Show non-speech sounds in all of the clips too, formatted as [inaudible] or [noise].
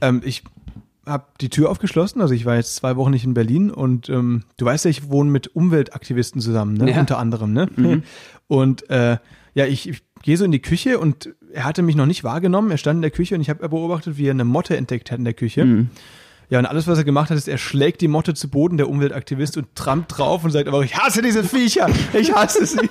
Ähm, ich habe die Tür aufgeschlossen, also ich war jetzt zwei Wochen nicht in Berlin und ähm, du weißt ja, ich wohne mit Umweltaktivisten zusammen, ne? Ja. unter anderem. Ne? Und äh, ja, ich, ich gehe so in die Küche und er hatte mich noch nicht wahrgenommen. Er stand in der Küche und ich habe beobachtet, wie er eine Motte entdeckt hat in der Küche. Ja, und alles, was er gemacht hat, ist, er schlägt die Motte zu Boden, der Umweltaktivist, und trampt drauf und sagt aber, ich hasse diese Viecher, ich hasse sie. [laughs]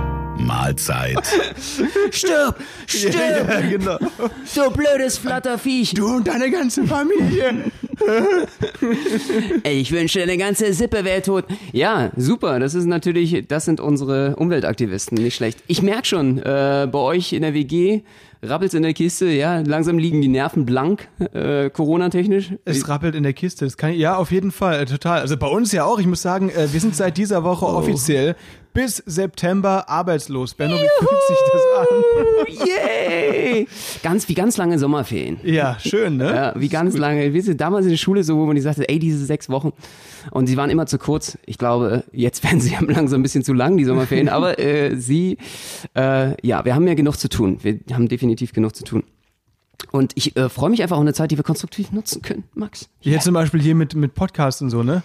Mahlzeit. [laughs] Stirb! Stirb! Ja, genau. Du blödes Flatterviech! Du und deine ganze Familie. [laughs] Ey, ich wünschte, eine ganze Sippe wäre tot. Ja, super. Das ist natürlich, das sind unsere Umweltaktivisten. Nicht schlecht. Ich merke schon, äh, bei euch in der WG rappelt's in der Kiste. Ja, langsam liegen die Nerven blank, äh, Corona-technisch. Es rappelt in der Kiste. Das kann, ja, auf jeden Fall, äh, total. Also bei uns ja auch. Ich muss sagen, äh, wir sind seit dieser Woche offiziell bis September arbeitslos. Benno, wie fühlt sich das an? [laughs] Yay! Ganz, wie ganz lange Sommerferien. Ja, schön, ne? Ja, wie ganz lange. Wir sind damals in der Schule so, wo man die sagte, ey, diese sechs Wochen. Und sie waren immer zu kurz. Ich glaube, jetzt [laughs] werden sie langsam ein bisschen zu lang, die Sommerferien. Aber äh, sie, äh, ja, wir haben ja genug zu tun. Wir haben definitiv genug zu tun. Und ich äh, freue mich einfach auf eine Zeit, die wir konstruktiv nutzen können, Max. Jetzt zum Beispiel hier mit, mit Podcasts und so, ne?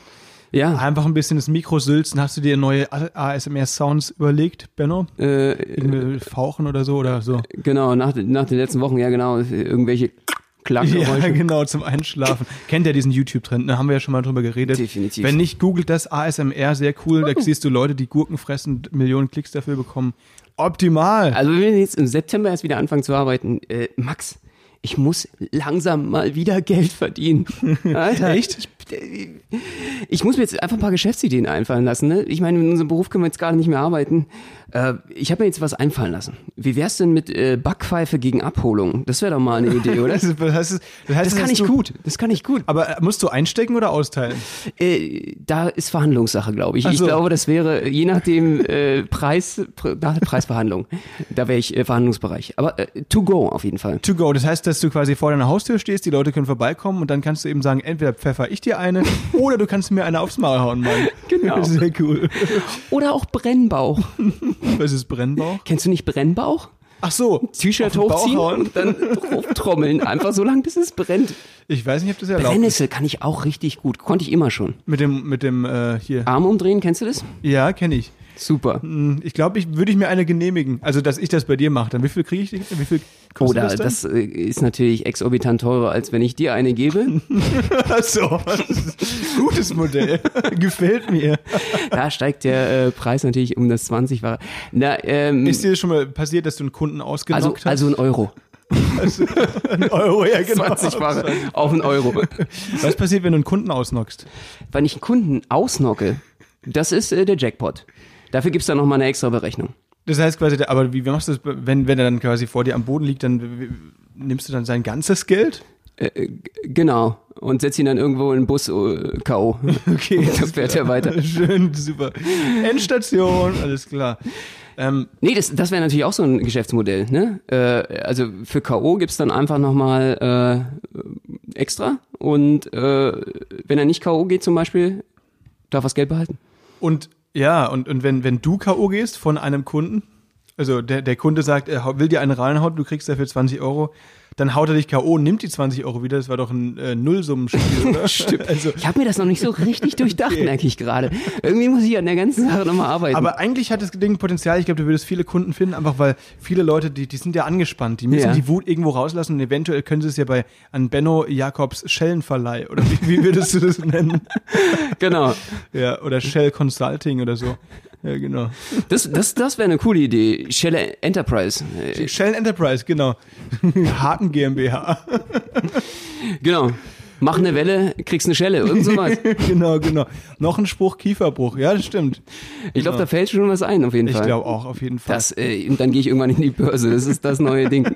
Ja, Einfach ein bisschen das Mikro sülzen. Hast du dir neue ASMR-Sounds überlegt, Benno? äh, Irgendwie Fauchen oder so oder so? genau, nach, nach den letzten Wochen, ja genau, irgendwelche Ja, Klackgeräusche. genau, zum Einschlafen. Kennt ihr diesen YouTube-Trend? Ne? Haben wir ja schon mal drüber geredet. Definitiv. Wenn nicht, googelt das ASMR, sehr cool. Da siehst du Leute, die Gurken fressen, Millionen Klicks dafür bekommen. Optimal. Also wenn wir jetzt im September erst wieder anfangen zu arbeiten, äh, Max, ich muss langsam mal wieder Geld verdienen. [laughs] Alter, Echt? Ich, ich muss mir jetzt einfach ein paar Geschäftsideen einfallen lassen. Ne? Ich meine, in unserem Beruf können wir jetzt gerade nicht mehr arbeiten. Äh, ich habe mir jetzt was einfallen lassen. Wie wär's denn mit äh, Backpfeife gegen Abholung? Das wäre doch mal eine Idee, oder? [laughs] Das, ist, das, heißt, das, kann ich du, gut. Das kann ich gut. Aber äh, musst du einstecken oder austeilen? Äh, da ist Verhandlungssache, glaube ich. Ach Ich so. glaube, das wäre je nachdem äh, Preis, Pr- nach der Preisverhandlung. Da wäre ich äh, Verhandlungsbereich. Aber to go auf jeden Fall. To go. Das heißt, dass du quasi vor deiner Haustür stehst, die Leute können vorbeikommen und dann kannst du eben sagen, entweder pfeffer ich dir eine oder du kannst mir eine aufs Maul hauen, Mann. [laughs] Genau. Sehr cool. Oder auch Brennbauch. [laughs] Was ist Brennbauch? Kennst du nicht Brennbauch? Ach so. T-Shirt hochziehen und dann trommeln. Einfach so lange, bis es brennt. Ich weiß nicht, ob das erlaubt ist. Brennnessel kann ich auch richtig gut. Konnte ich immer schon. Mit dem, mit dem, äh, hier. Arm umdrehen, kennst du das? Ja, kenne ich. Super. Hm, Ich glaube, ich würde ich mir eine genehmigen. Also, dass ich das bei dir mache. Dann wie viel kriege ich? Wie viel kostet Oder das, das, äh, ist natürlich exorbitant teurer, als wenn ich dir eine gebe. [laughs] So, das ist ein gutes Modell. [laughs] Gefällt mir. Da steigt der äh, Preis natürlich um das 20-fache. Na, ähm, Ist dir schon mal passiert, dass du einen Kunden also, ausgenockt hast? also ein Euro. ein Euro, ja genau. 20-fache auf ein Euro. Was passiert, wenn du einen Kunden ausnockst? Wenn ich einen Kunden ausnocke, das ist äh, der Jackpot. Dafür gibt's dann nochmal eine extra Berechnung. Das heißt quasi, aber wie machst du das, wenn, wenn er dann quasi vor dir am Boden liegt, dann w- w- nimmst du dann sein ganzes Geld? Äh, g- genau. Und setz ihn dann irgendwo in den Bus äh, K.O. [laughs] Okay, [laughs] Und dann fährt er weiter. [laughs] Schön, super. Endstation, alles klar. Ähm, Nee, das, das wäre natürlich auch so ein Geschäftsmodell. Ne? Äh, also für K.O. gibt's dann einfach nochmal äh, extra. Und äh, wenn er nicht K.O. geht zum Beispiel, darf er das Geld behalten. und ja, und, und wenn, wenn du K.O. gehst von einem Kunden, also der, der Kunde sagt, er will dir eine reinhauen, du kriegst dafür 20 Euro, dann haut er dich K.O., nimmt die 20 Euro wieder, das war doch ein äh, Nullsummenspiel, oder? [laughs] Stimmt. Also, Ich habe mir das noch nicht so richtig durchdacht, [laughs] merke ich gerade. Irgendwie muss ich an der ganzen Sache nochmal arbeiten. aber eigentlich hat das Ding Potenzial, ich glaube, du würdest viele Kunden finden, einfach weil viele Leute, die, die sind ja angespannt, die müssen Ja. die Wut irgendwo rauslassen und eventuell können sie es ja bei an Benno Jakobs Schellenverleih, oder wie, wie würdest du das nennen? [laughs] genau. Ja, oder Shell Consulting oder so. Ja, genau. Das, das, das wäre eine coole Idee. Shell Enterprise. Shell Enterprise, genau. [laughs] Haken GmbH. Genau. Mach eine Welle, kriegst eine Schelle, irgend sowas. [laughs] genau, genau. Noch ein Spruch Kieferbruch. Ja, das stimmt. Ich glaube, da fällt schon was ein, auf jeden Ich Fall. glaube auch, auf jeden Fall. Das, äh, und dann gehe ich irgendwann in die Börse. Das ist das neue Ding.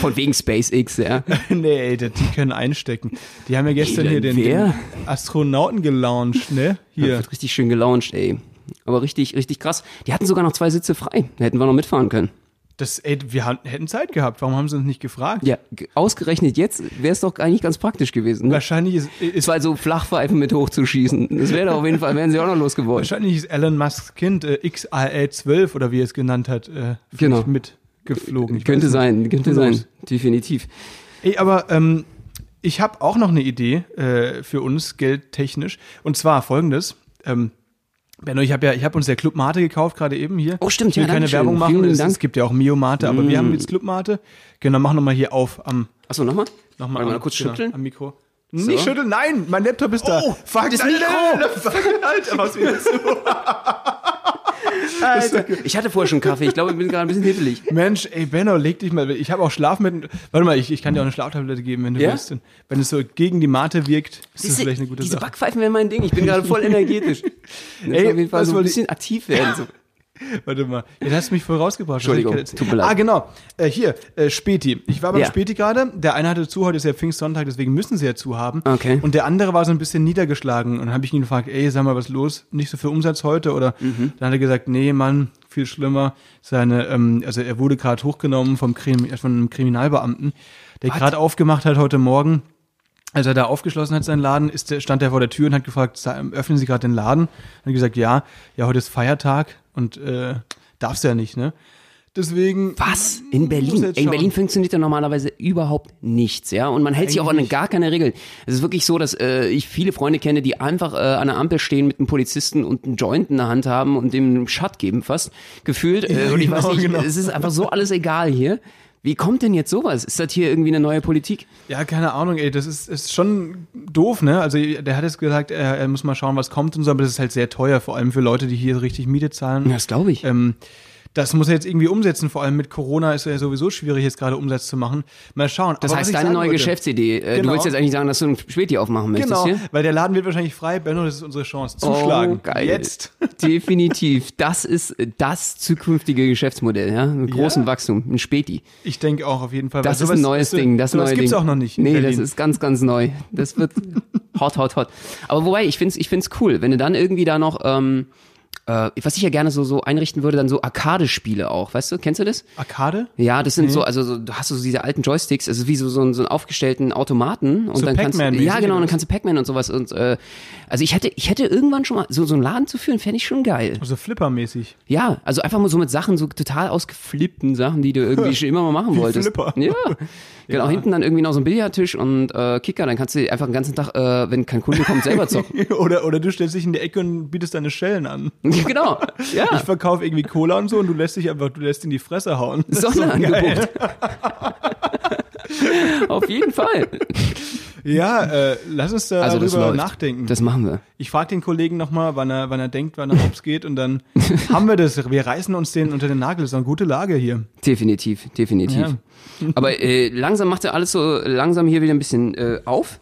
Von wegen SpaceX, ja. [laughs] nee, ey, die können einstecken. Die haben ja gestern Elon, hier den, den Astronauten gelauncht, ne? Hier. Wird richtig schön gelauncht, ey. Aber richtig, richtig krass. Die hatten sogar noch zwei Sitze frei. Da hätten wir noch mitfahren können. Das, ey, wir hätten Zeit gehabt. Warum haben sie uns nicht gefragt? Ja, ausgerechnet jetzt wäre es doch eigentlich ganz praktisch gewesen. Ne? Wahrscheinlich ist, ist, Zwei so Flachpfeifen mit hochzuschießen. Das wäre doch auf jeden Fall, wären sie auch noch losgeworden. wahrscheinlich ist Elon Musks Kind äh, XAL12 oder wie er es genannt hat, äh, Genau. mitgeflogen. Ich Könnte sein, könnte sein. Definitiv. Ey, aber ähm, ich habe auch noch eine Idee äh, für uns, geldtechnisch. Und zwar folgendes. Ähm, Benno, ich habe ja, ich habe uns der Club Mate gekauft, gerade eben hier. Oh, stimmt, ich will ja, keine. Werbung machen. Es, es gibt ja auch Mio Mate, aber wir haben jetzt Club Mate. Genau, mach nochmal hier auf am, Achso, nochmal? nochmal mal kurz genau, schütteln. am Mikro. Nicht schütteln, nein, mein Laptop ist da. Oh, fuck, das Mikro. Alter, was wieder zu. [laughs] Alter. Ich hatte vorher schon Kaffee. Ich glaube, ich bin gerade ein bisschen hippelig. Mensch, ey Benno, leg dich mal. Ich habe auch Schlaf mit. Warte mal, ich, ich kann dir auch eine Schlaftablette geben, wenn du Ja? willst. Wenn es so gegen die Mate wirkt, ist das Siehste, vielleicht eine gute diese Sache. Backpfeifen wären mein Ding. Ich bin gerade voll [laughs] energetisch. Ey, auf jeden Fall so ein bisschen aktiv werden. So. [laughs] Warte mal, jetzt hast du mich voll rausgebracht. Entschuldigung, tut mir leid. Ah, genau. Äh, hier, äh, Späti. Ich war beim Ja. Späti gerade. Der eine hatte zu, heute ist ja Pfingstsonntag, deswegen müssen sie ja zu haben. Okay. Und der andere war so ein bisschen niedergeschlagen. Und dann habe ich ihn gefragt, ey, sag mal, was los? Nicht so viel Umsatz heute? Oder Mhm. dann hat er gesagt, nee, Mann, viel schlimmer. Seine, ähm, also er wurde gerade hochgenommen vom Krim, von einem Kriminalbeamten, der gerade aufgemacht hat heute Morgen. Als er da aufgeschlossen hat, seinen Laden, ist der, stand er vor der Tür und hat gefragt, "Sa- öffnen Sie gerade den Laden? Hat gesagt, ja, ja, heute ist Feiertag und äh, darfst ja nicht, ne? Deswegen. Was? In Berlin? In. Berlin funktioniert ja normalerweise überhaupt nichts, ja. Und man hält sich auch an Eigentlich- gar keine Regeln. Es ist wirklich so, dass äh, ich viele Freunde kenne, die einfach äh, an der Ampel stehen mit einem Polizisten und einen Joint in der Hand haben und dem einen Shut geben fast, gefühlt. Äh, Ja, und ich genau, weiß nicht, genau. es ist einfach so alles egal hier. Wie kommt denn jetzt sowas? Ist das hier irgendwie eine neue Politik? Ja, keine Ahnung, ey, das ist, ist schon doof, ne? Also der hat jetzt gesagt, er, er muss mal schauen, was kommt und so, aber das ist halt sehr teuer, vor allem für Leute, die hier richtig Miete zahlen. Das glaube ich. Ähm, das muss er jetzt irgendwie umsetzen, vor allem mit Corona ist ja sowieso schwierig, jetzt gerade Umsatz zu machen. Mal schauen. Das Aber heißt, deine neue wollte- Geschäftsidee. Äh, Du Genau. willst jetzt eigentlich sagen, dass du ein Späti aufmachen möchtest Genau, hier? weil der Laden wird wahrscheinlich frei. Benno, das ist unsere Chance. Zuschlagen. Oh, geil. Jetzt. [laughs] Definitiv. Das ist das zukünftige Geschäftsmodell, ja? Mit großem Wachstum. Ein Späti. Ich denke auch auf jeden Fall. Das ist ein neues sowas- Ding. Das neue gibt's Ding. auch noch nicht. Nee, Berlin. das ist ganz, ganz neu. Das wird [laughs] hot, hot, hot. Aber wobei, ich find's, ich find's cool, wenn du dann irgendwie da noch, ähm, äh, was ich ja gerne so, so einrichten würde, dann so Arcade-Spiele auch, weißt du? Kennst du das? Arcade? Ja, das sind so, also so, du hast so diese alten Joysticks, also wie so, so, einen, so einen aufgestellten Automaten und So dann kannst du, ja genau, und dann kannst du Pac-Man und sowas und äh, also ich hätte, ich hätte irgendwann schon mal so, so einen Laden zu führen, fände ich schon geil. Also Flipper-mäßig. Ja, also einfach mal so mit Sachen, so total ausgeflippten Sachen, die du irgendwie schon [laughs] immer mal machen Wie wolltest. Flipper. Ja. [laughs] Genau, hinten dann irgendwie noch so ein Billardtisch und äh, Kicker, dann kannst du einfach den ganzen Tag, äh, wenn kein Kunde kommt, selber zocken. [laughs] oder, oder du stellst dich in die Ecke und bietest deine Schellen an. [laughs] genau, ja. Ich verkaufe irgendwie Cola und so und du lässt dich einfach, du lässt in die Fresse hauen. Das ist so [laughs] Sonderangebot. [laughs] Auf jeden Fall. Ja, äh, lass uns da Also das darüber läuft. nachdenken. Das machen wir. ich frage den Kollegen nochmal, wann er, wann er denkt, wann er hops geht und dann haben wir das. Wir reißen uns den unter den Nagel. Das ist eine gute Lage hier. Definitiv, definitiv. Ja. Aber äh, langsam macht er alles so langsam hier wieder ein bisschen äh, auf.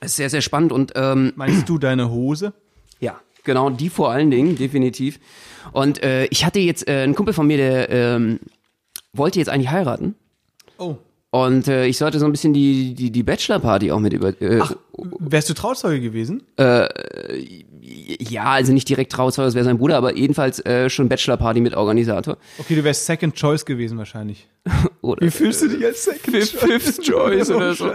Ist sehr, sehr spannend und ähm, Meinst du deine Hose? Ja, genau, die vor allen Dingen, definitiv. Und äh, ich hatte jetzt äh, einen Kumpel von mir, der ähm, wollte jetzt eigentlich heiraten. Oh. Und äh, ich sollte so ein bisschen die, die, die Bachelor-Party auch mit über. Äh, Wärst du Trauzeuge gewesen? ja, also nicht direkt Trauzeuge, das wäre sein Bruder, aber jedenfalls äh, schon Bachelor-Party mit Organisator. Okay, du wärst Second Choice gewesen wahrscheinlich. [laughs] Oder, Wie fühlst du dich als Second Fifth- Fifth Choice oder so.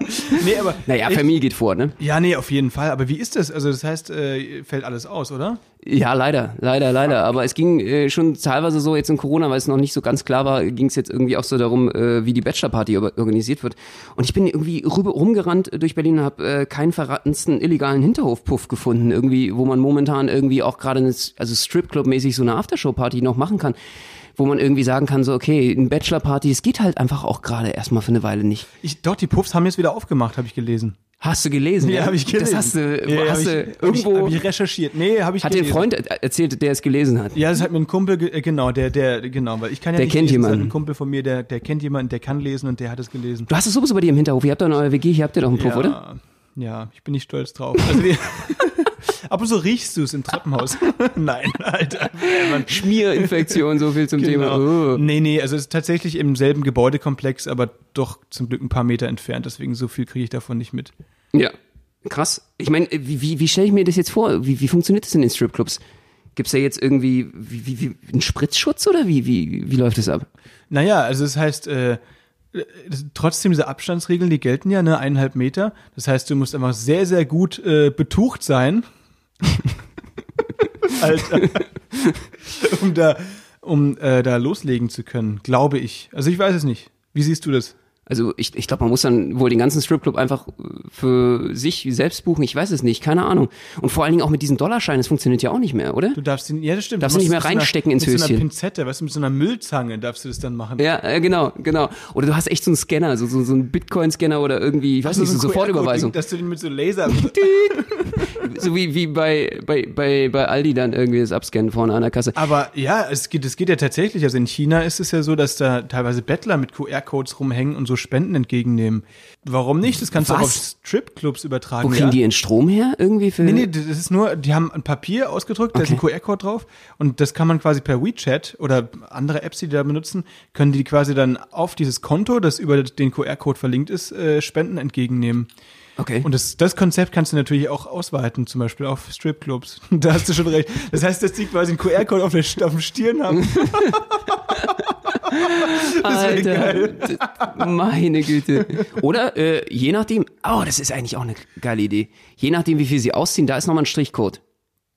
[laughs] Nee, aber. Naja, echt? Familie geht vor, ne? Ja, nee, auf jeden Fall. Aber wie ist das? Also, das heißt, äh, fällt alles aus, oder? Ja, leider, leider, leider. Aber es ging äh, schon teilweise so jetzt in Corona, weil es noch nicht so ganz klar war, ging es jetzt irgendwie auch so darum, äh, wie die Bachelorparty or- organisiert wird. Und ich bin irgendwie rüber, rumgerannt durch Berlin und habe äh, keinen verrattensten illegalen Hinterhofpuff gefunden, irgendwie, wo man momentan irgendwie auch gerade, eine- also Stripclub-mäßig so eine Aftershow-Party noch machen kann. Wo man irgendwie sagen kann, so, okay, eine Bachelorparty, es geht halt einfach auch gerade erstmal für eine Weile nicht. Ich, doch, die Puffs haben jetzt wieder aufgemacht, habe ich gelesen. Hast du gelesen? Ja, habe ich gelesen. Das hast du, ja, hast du ich, irgendwo, Ich, hab ich recherchiert. Nee, habe ich hat dir ein gelesen. Freund er- erzählt, der es gelesen hat. Ja, das hat mir ein Kumpel, ge- äh, genau, der, der, genau, weil ich kann ja Der nicht kennt lesen, das hat jemanden. ein Kumpel von mir, der, der kennt jemanden, der kann lesen und der hat es gelesen. Du hast es sowieso bei dir im Hinterhof. Ihr habt doch in eurer WG, hier habt ihr doch einen Puff, ja, oder? Ja, ich bin nicht stolz drauf. Also wir, [laughs] Ab und zu riechst du es im Treppenhaus. [laughs] Nein, Alter. Schmierinfektion, so viel zum Thema. Genau. Oh. Nee, nee, also es ist tatsächlich im selben Gebäudekomplex, aber doch zum Glück ein paar Meter entfernt. Deswegen so viel kriege ich davon nicht mit. Ja, krass. Ich meine, wie, wie, wie stelle ich mir das jetzt vor? Wie, wie funktioniert das in den Stripclubs? Gibt's da jetzt irgendwie wie, wie, wie, einen Spritzschutz oder wie, wie, wie läuft das ab? Naja, also das heißt, äh, trotzdem diese Abstandsregeln, die gelten ja, ne, eineinhalb Meter. Das heißt, du musst einfach sehr, sehr gut äh, betucht sein. [laughs] Alter. um da, um äh, da loslegen zu können, glaube ich. Also ich weiß es nicht. Wie siehst du das? Also ich, ich glaube, man muss dann wohl den ganzen Stripclub einfach äh, für sich selbst buchen. Ich weiß es nicht, keine Ahnung. Und vor allen Dingen auch mit diesen Dollarscheinen, das funktioniert ja auch nicht mehr, oder? Du darfst ihn, ja, das stimmt. Darfst du nicht mehr so reinstecken einer, ins Mit so Höschen. einer Pinzette, weißt du, mit so einer Müllzange darfst du das dann machen. Ja, äh, genau, genau. Oder du hast echt so einen Scanner, so, so, so einen Bitcoin-Scanner oder irgendwie, ich weiß nicht, so, ein Sofortüberweisung. QR-Code, Dass du den mit so Laser. So wie, wie bei, bei, bei, bei Aldi dann irgendwie das abscannen vorne an der Kasse. Aber ja, es geht, es geht ja tatsächlich. Also in China ist es ja so, dass da teilweise Bettler mit QR-Codes rumhängen und so Spenden entgegennehmen. Warum nicht? Das kannst du auch auf Was? Stripclubs übertragen. Wo kriegen ja? die ihren Strom her irgendwie für? Nee, nee, das ist nur, die haben ein Papier ausgedrückt, da ist ein Okay. QR-Code drauf und das kann man quasi per WeChat oder andere Apps, die die da benutzen, können die quasi dann auf dieses Konto, das über den QR-Code verlinkt ist, äh, Spenden entgegennehmen. Okay. Und das, das Konzept kannst du natürlich auch ausweiten, zum Beispiel auf Stripclubs. [laughs] Da hast du schon recht. Das heißt, dass die quasi einen QR-Code auf, der, auf dem Stirn haben. [laughs] [laughs] wär geil. d- meine Güte. Oder äh, je nachdem, oh, das ist eigentlich auch eine geile Idee. Je nachdem, wie viel sie ausziehen, da ist nochmal ein Strichcode.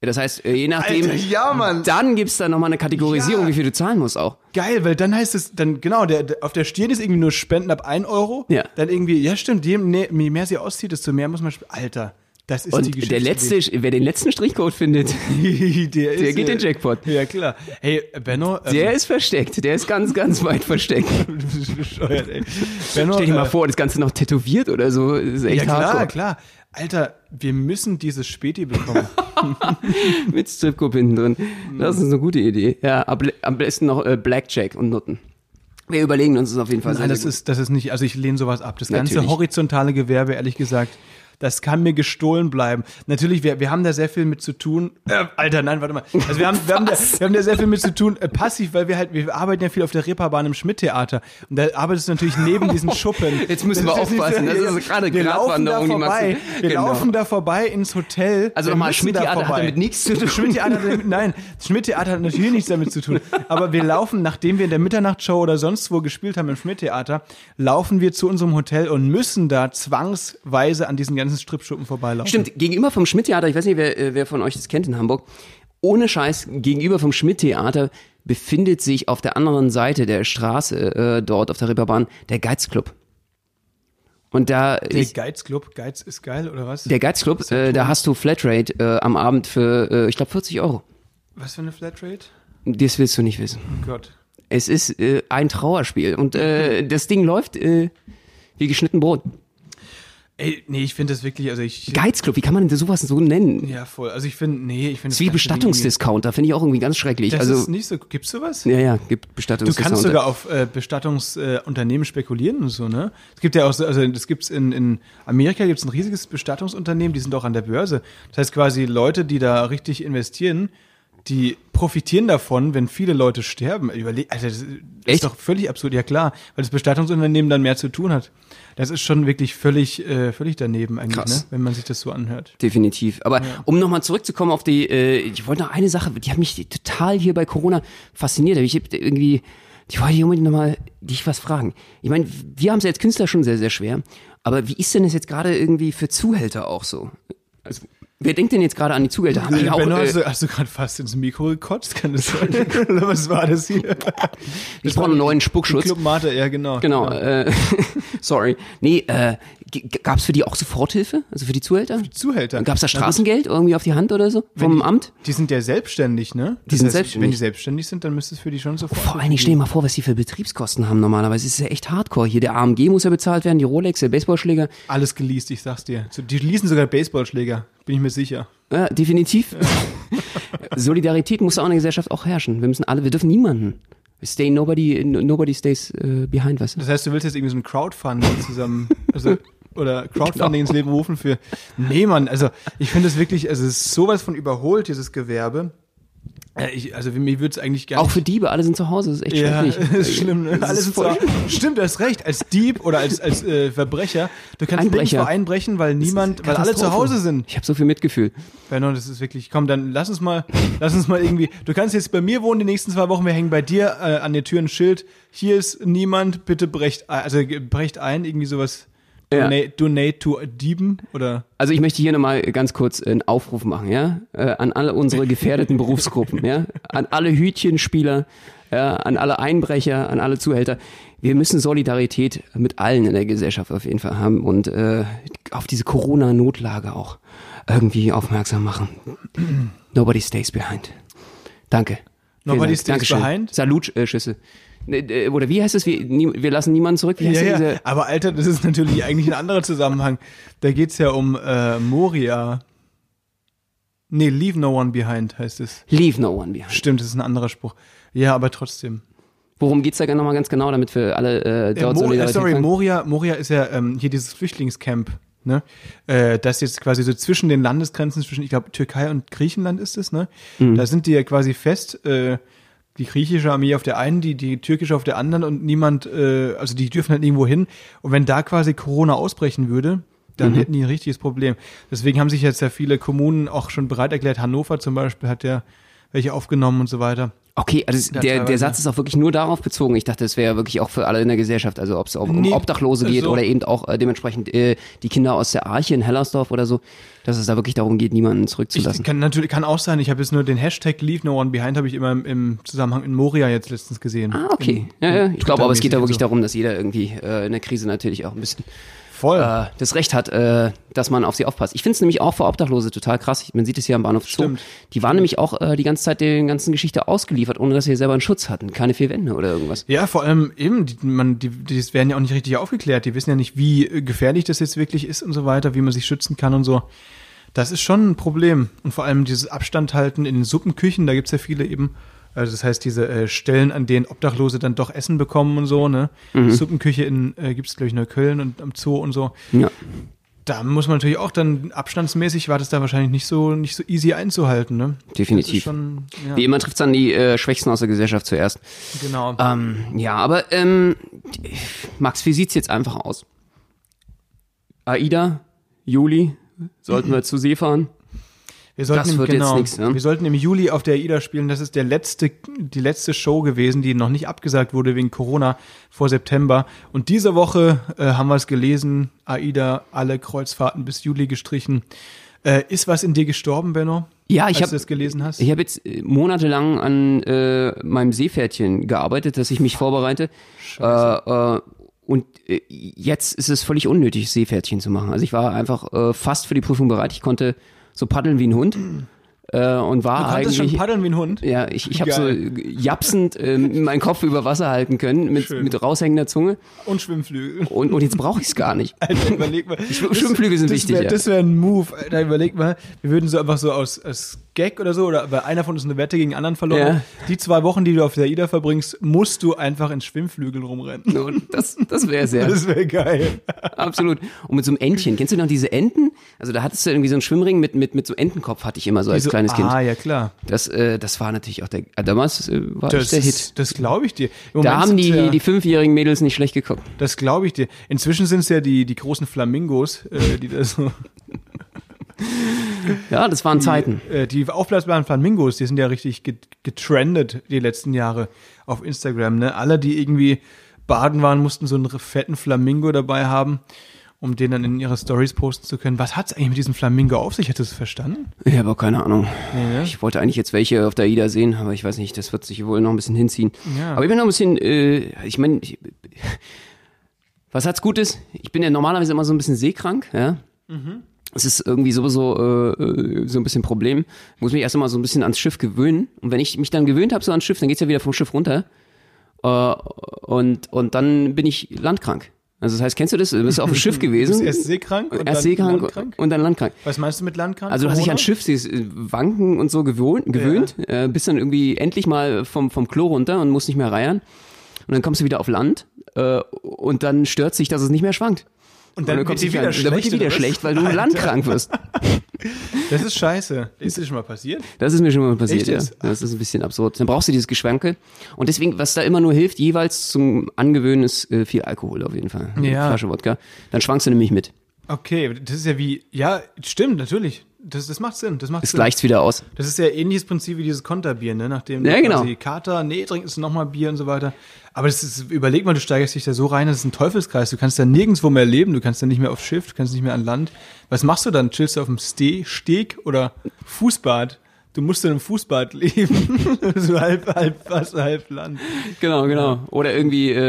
Ja, Das heißt, äh, je nachdem, Alter, ja, Mann. dann gibt's da nochmal eine Kategorisierung, Ja. wie viel du zahlen musst auch. Geil, weil dann heißt es, dann genau, der, der, auf der Stirn ist irgendwie nur Spenden ab 1 Euro. Ja. Dann irgendwie, ja stimmt, je, je mehr sie auszieht, desto mehr muss man sp- Alter, das ist die Und Geschichte. der letzte, wer den letzten Strichcode findet, [laughs] der, der geht äh, den Jackpot. Ja, klar. Hey, Benno. ähm, Der ist versteckt, der ist ganz, ganz weit versteckt. du [laughs] bist bescheuert, ey. Benno, Stell dir mal äh, vor, das Ganze noch tätowiert oder so, ist echt Ja, klar, hardcore. klar. Alter, wir müssen dieses Späti bekommen. [laughs] Mit Stripclub hinten drin. Das ist eine gute Idee. Ja, am besten noch äh, Blackjack und Nutten. Wir überlegen uns das auf jeden Fall. Nein, das ist, das ist nicht, also ich lehne sowas ab. Das ganze Natürlich. horizontale Gewerbe, ehrlich gesagt, das kann mir gestohlen bleiben. Natürlich, wir, wir haben da sehr viel mit zu tun. Äh, Alter, nein, warte mal. Also wir haben, wir haben, da, wir haben da sehr viel mit zu tun, äh, passiv, weil wir halt, wir arbeiten ja viel auf der Reeperbahn im Schmidt-Theater. Und da arbeitest du natürlich neben [laughs] diesen Schuppen. Jetzt müssen wir aufpassen, das ist gerade wir laufen da vorbei. Wir Genau. laufen da vorbei ins Hotel. Also nochmal, Schmidt-Theater hat vorbei. damit nichts zu tun. Schmidt-Theater nein, Schmidt-Theater hat natürlich nichts damit zu tun. Aber wir laufen, nachdem wir in der Mitternachtshow oder sonst wo gespielt haben im Schmidt-Theater, laufen wir zu unserem Hotel und müssen da zwangsweise an diesen ganzen Stripschuppen vorbeilaufen. Stimmt, gegenüber vom Schmidt-Theater, ich weiß nicht, wer, äh, wer von euch das kennt in Hamburg, ohne Scheiß, gegenüber vom Schmidt-Theater befindet sich auf der anderen Seite der Straße, äh, dort auf der Reeperbahn, der Geizclub. Und da Der ist, Geiz-Club, Geiz ist geil, oder was? der Geizclub, äh, da hast du Flatrate äh, am Abend für, äh, ich glaube, 40 Euro. was für eine Flatrate? Das willst du nicht wissen. Oh Gott. Es ist äh, ein Trauerspiel und äh, das Ding läuft äh, wie geschnitten Brot. Ey, nee, ich finde das wirklich, also ich. Geizclub, wie kann man denn sowas so nennen? Ja, voll. Also ich finde, nee, ich finde Das ist wie Bestattungsdiscounter, finde ich auch irgendwie ganz schrecklich. Das also, ist nicht so. Gibt's sowas? ja, ja, gibt Du Bestattungsdiscounter. kannst sogar auf äh, Bestattungsunternehmen spekulieren und so, ne? Es gibt ja auch so, also das gibt's in, in Amerika gibt's ein riesiges Bestattungsunternehmen, die sind auch an der Börse. Das heißt quasi Leute, die da richtig investieren, die profitieren davon, wenn viele Leute sterben. Überleg, also das ist Echt? doch völlig absurd, ja klar, weil das Bestattungsunternehmen dann mehr zu tun hat. Das ist schon wirklich völlig, äh, völlig daneben eigentlich, Krass. ne? wenn man sich das so anhört. Definitiv. Aber um nochmal zurückzukommen auf die, äh, ich wollte noch eine Sache, die hat mich total hier bei Corona fasziniert. Ich hab irgendwie, ich wollte unbedingt nochmal dich was fragen. Ich meine, wir haben es als Künstler schon sehr, sehr schwer. Aber wie ist denn das jetzt gerade irgendwie für Zuhälter auch so? Also, wer denkt denn jetzt gerade an die Zuhälter? Haben die Also, auch, Benno, hast äh, du, hast du gerade fast ins Mikro gekotzt, kann das sein? Oder was war das hier? ich brauche einen neuen Spuckschutz. Club Mate, ja genau. Genau, äh, [laughs] sorry. Nee, äh, g- gab's für die auch Soforthilfe? Also für die Zuhälter? Zuhälter. Gab's da Na gut, Straßengeld irgendwie auf die Hand oder so? Vom die- Amt? Die sind ja selbstständig, ne? Die sind Wenn selbstständig. die selbstständig sind, dann müsste es für die schon sofort. Vor allen Dingen stell dir mal vor, was die für Betriebskosten haben normalerweise. Es ist ja echt hardcore. Hier der AMG muss ja bezahlt werden, die Rolex, der Baseballschläger. Alles geleast, ich sag's dir. Die leasen sogar Baseballschläger, bin ich mir sicher. Ja, definitiv. [laughs] Solidarität muss auch in der Gesellschaft auch herrschen. Wir müssen alle, wir dürfen niemanden. Stay nobody, nobody stays äh, behind, weißt du? Das heißt, du willst jetzt irgendwie so ein Crowdfunding zusammen. Also, oder Crowdfunding ins Leben rufen für. Nee, Mann, also ich finde es wirklich, also es ist sowas von überholt, dieses Gewerbe. Äh, Ich, also mir würde es eigentlich gerne. Auch für Diebe, alle sind zu Hause, das ist echt ja, schrecklich. [laughs] ist schlimm. Ne? Das Alles ist ist voll so, stimmt, du hast recht. Als Dieb oder als, als äh, Verbrecher, du kannst Einbrecher. nirgendwo einbrechen, weil niemand, weil alle zu. Hause sind. Ich habe so viel Mitgefühl. Benno, das ist wirklich, komm, dann lass uns mal, lass uns mal irgendwie, du kannst jetzt bei mir wohnen die nächsten zwei Wochen, wir hängen bei dir äh, an der Tür ein Schild, hier ist niemand, bitte brecht ein, also brecht ein, irgendwie sowas, Ja. donate, donate to Dieben oder, Also ich möchte hier nochmal ganz kurz einen Aufruf machen, ja, äh, an alle unsere gefährdeten [laughs] Berufsgruppen, ja, an alle Hütchenspieler, ja, an alle Einbrecher, an alle Zuhälter. Wir müssen Solidarität mit allen in der Gesellschaft auf jeden Fall haben und äh, auf diese Corona-Notlage auch irgendwie aufmerksam machen. Nobody stays behind. Danke. Nobody stays Dankeschön. behind? Salutschüsse. Äh, Oder wie heißt es? Wir, wir lassen niemanden zurück. Ja, ja, aber Alter, das ist natürlich eigentlich ein anderer Zusammenhang, da geht's ja um äh, Moria, nee, leave no one behind heißt es, Leave no one behind. stimmt, das ist ein anderer Spruch, ja, aber trotzdem. Worum geht's da nochmal ganz genau, damit wir alle äh, Äh, dort Mo äh, Solidarität sorry? Moria, Moria ist ja ähm, hier dieses Flüchtlingscamp, ne? Äh, das jetzt quasi so zwischen den Landesgrenzen, zwischen, ich glaube, Türkei und Griechenland ist es, ne? Mhm. Da sind die ja quasi fest, äh, die griechische Armee auf der einen, die, die türkische auf der anderen und niemand, äh, also die dürfen halt nirgendwo hin. Und wenn da quasi Corona ausbrechen würde, dann Mhm. hätten die ein richtiges Problem. Deswegen haben sich jetzt ja viele Kommunen auch schon bereit erklärt. Hannover zum Beispiel hat ja welche aufgenommen und so weiter. Okay, also Ja, der, der. Satz ist auch wirklich nur darauf bezogen. Ich dachte, es wäre wirklich auch für alle in der Gesellschaft, also ob es um Nee, Obdachlose geht so. oder eben auch äh, dementsprechend äh, die Kinder aus der Arche in Hellersdorf oder so, dass es da wirklich darum geht, niemanden zurückzulassen. Ich kann natürlich kann auch sein, ich habe jetzt nur den Hashtag Leave No One Behind habe ich immer im, im Zusammenhang in Moria jetzt letztens gesehen. ah, okay. In- Ja, ja. Ich glaube aber, es geht da wirklich so. darum, dass jeder irgendwie äh, in der Krise natürlich auch ein bisschen Voll. äh, das Recht hat, äh, dass man auf sie aufpasst. Ich finde es nämlich auch für Obdachlose total krass. Ich, man sieht es hier am Bahnhof Zoo. Stimmt. Die waren nämlich auch äh, die ganze Zeit der ganzen Geschichte ausgeliefert, ohne dass sie selber einen Schutz hatten. Keine vier Wände oder irgendwas. Ja, vor allem eben, die, man, die, die werden ja auch nicht richtig aufgeklärt. Die wissen ja nicht, wie äh, gefährlich das jetzt wirklich ist und so weiter, wie man sich schützen kann und so. Das ist schon ein Problem. Und vor allem dieses Abstand halten in den Suppenküchen, da gibt's ja viele eben. Also das heißt, diese äh, Stellen, an denen Obdachlose dann doch Essen bekommen und so, ne? Suppenküche in, äh, gibt's glaube ich, Neukölln und am Zoo und so. Ja. Da muss man natürlich auch dann abstandsmäßig war das da wahrscheinlich nicht so nicht so easy einzuhalten, ne? Definitiv. Schon, ja, Wie immer trifft es dann die äh, Schwächsten aus der Gesellschaft zuerst. genau. Ähm, ja, aber ähm, Max, wie sieht's jetzt einfach aus? AIDA, Juli, sollten [clears throat] wir zu See fahren? Wir sollten Das im, wird jetzt genau, nix, ne? Wir sollten im Juli auf der AIDA spielen. Das ist der letzte, die letzte Show gewesen, die noch nicht abgesagt wurde wegen Corona vor September. Und diese Woche äh, haben wir es gelesen. AIDA, alle Kreuzfahrten bis Juli gestrichen. Äh, ist was in dir gestorben, Benno? Ja, ich habe du das gelesen hast. ich hab jetzt äh, monatelang an äh, meinem Seepferdchen gearbeitet, dass ich mich vorbereite. Äh, äh, und äh, jetzt ist es völlig unnötig, Seepferdchen zu machen. Also ich war einfach fast für die Prüfung bereit. Ich konnte so paddeln wie ein Hund. Äh, und war du eigentlich schon paddeln wie ein Hund. Ja, ich, ich habe so japsend ähm, meinen Kopf über Wasser halten können mit, Schön. mit raushängender Zunge. Und Schwimmflügel. Und, und jetzt brauche ich es gar nicht. [laughs] Alter, überleg mal. Schw- Schwimmflügel sind das wichtig, Wär, ja. Das wäre ein Move. Alter, überleg mal. Wir würden so einfach so aus, aus Gag oder so, oder weil einer von uns eine Wette gegen den anderen verloren Ja. hat. Die zwei Wochen, die du auf der AIDA verbringst, musst du einfach in Schwimmflügel rumrennen. Und das, das wäre sehr, Das wäre geil. absolut. Und mit so einem Entchen. Kennst du noch diese Enten? Also da hattest du irgendwie so einen Schwimmring mit, mit, mit so Entenkopf, hatte ich immer so als So, kleines Kind. Ah, ja klar. Das, äh, das war natürlich auch der, äh, damals äh, war Das, der Hit. das glaube ich dir. Da haben die, ja, die fünfjährigen Mädels nicht schlecht geguckt. Das glaube ich dir. Inzwischen sind es ja die, die großen Flamingos, äh, die da so. [laughs] Ja, das waren Zeiten. Äh, die aufblasbaren Flamingos, die sind ja richtig get- getrendet die letzten Jahre auf Instagram. Ne? Alle, die irgendwie baden waren, mussten so einen fetten Flamingo dabei haben, um den dann in ihre Stories posten zu können. Was hat's eigentlich mit diesem Flamingo auf sich? Hättest du es verstanden? Ich habe auch keine Ahnung. Nee, ne? Ich wollte eigentlich jetzt welche auf der AIDA sehen, aber ich weiß nicht, das wird sich wohl noch ein bisschen hinziehen. Ja. Aber ich bin noch ein bisschen, äh, ich meine, was hat's Gutes? Ich bin ja normalerweise immer so ein bisschen seekrank, ja. Es ist irgendwie sowieso äh, äh, so ein bisschen Problem. Ich muss mich erst einmal so ein bisschen ans Schiff gewöhnen. Und wenn ich mich dann gewöhnt habe so ans Schiff, dann geht's ja wieder vom Schiff runter. Äh, und, und dann bin ich landkrank. Also das heißt, kennst du das? Du bist auf dem Schiff [laughs] Du bist gewesen. erst seekrank und erst dann seekrank landkrank? und dann landkrank. Was meinst du mit landkrank? Also du hast dich an Schiff, dieses äh, Wanken und so gewohnt, gewöhnt, äh, bist dann irgendwie endlich mal vom, vom Klo runter und musst nicht mehr reiern. Und dann kommst du wieder auf Land äh, und dann stört sich, dass es nicht mehr schwankt. Und dann wird du dir wieder dann wird dir schlecht, wieder schlecht, weil du Alter. landkrank wirst. [laughs] Das ist scheiße. Ist dir schon mal passiert? Das ist mir schon mal passiert, Echt ja. Das ist ein bisschen absurd. Dann brauchst du dieses Geschwanke. Und deswegen, was da immer nur hilft, jeweils zum Angewöhnen ist äh, viel Alkohol auf jeden Fall. Eine Ja. Flasche Wodka. Dann schwankst du nämlich mit. Okay, das ist ja wie, ja, stimmt, natürlich. Das, das macht Sinn, das macht Es Sinn. gleicht's wieder aus. Das ist ja ähnliches Prinzip wie dieses Konterbier, ne? Nachdem Ja, genau. quasi Kater, nee, trinkst du nochmal Bier und so weiter. Aber das ist, überleg mal, du steigerst dich da so rein, das ist ein Teufelskreis. Du kannst da nirgendwo mehr leben, du kannst da nicht mehr auf Schiff, du kannst nicht mehr an Land. Was machst du dann? Chillst du auf dem Ste Steg oder Fußbad? Du musst in einem Fußbad leben. [laughs] so halb, halb Wasser, halb Land. Genau, genau. Oder irgendwie äh,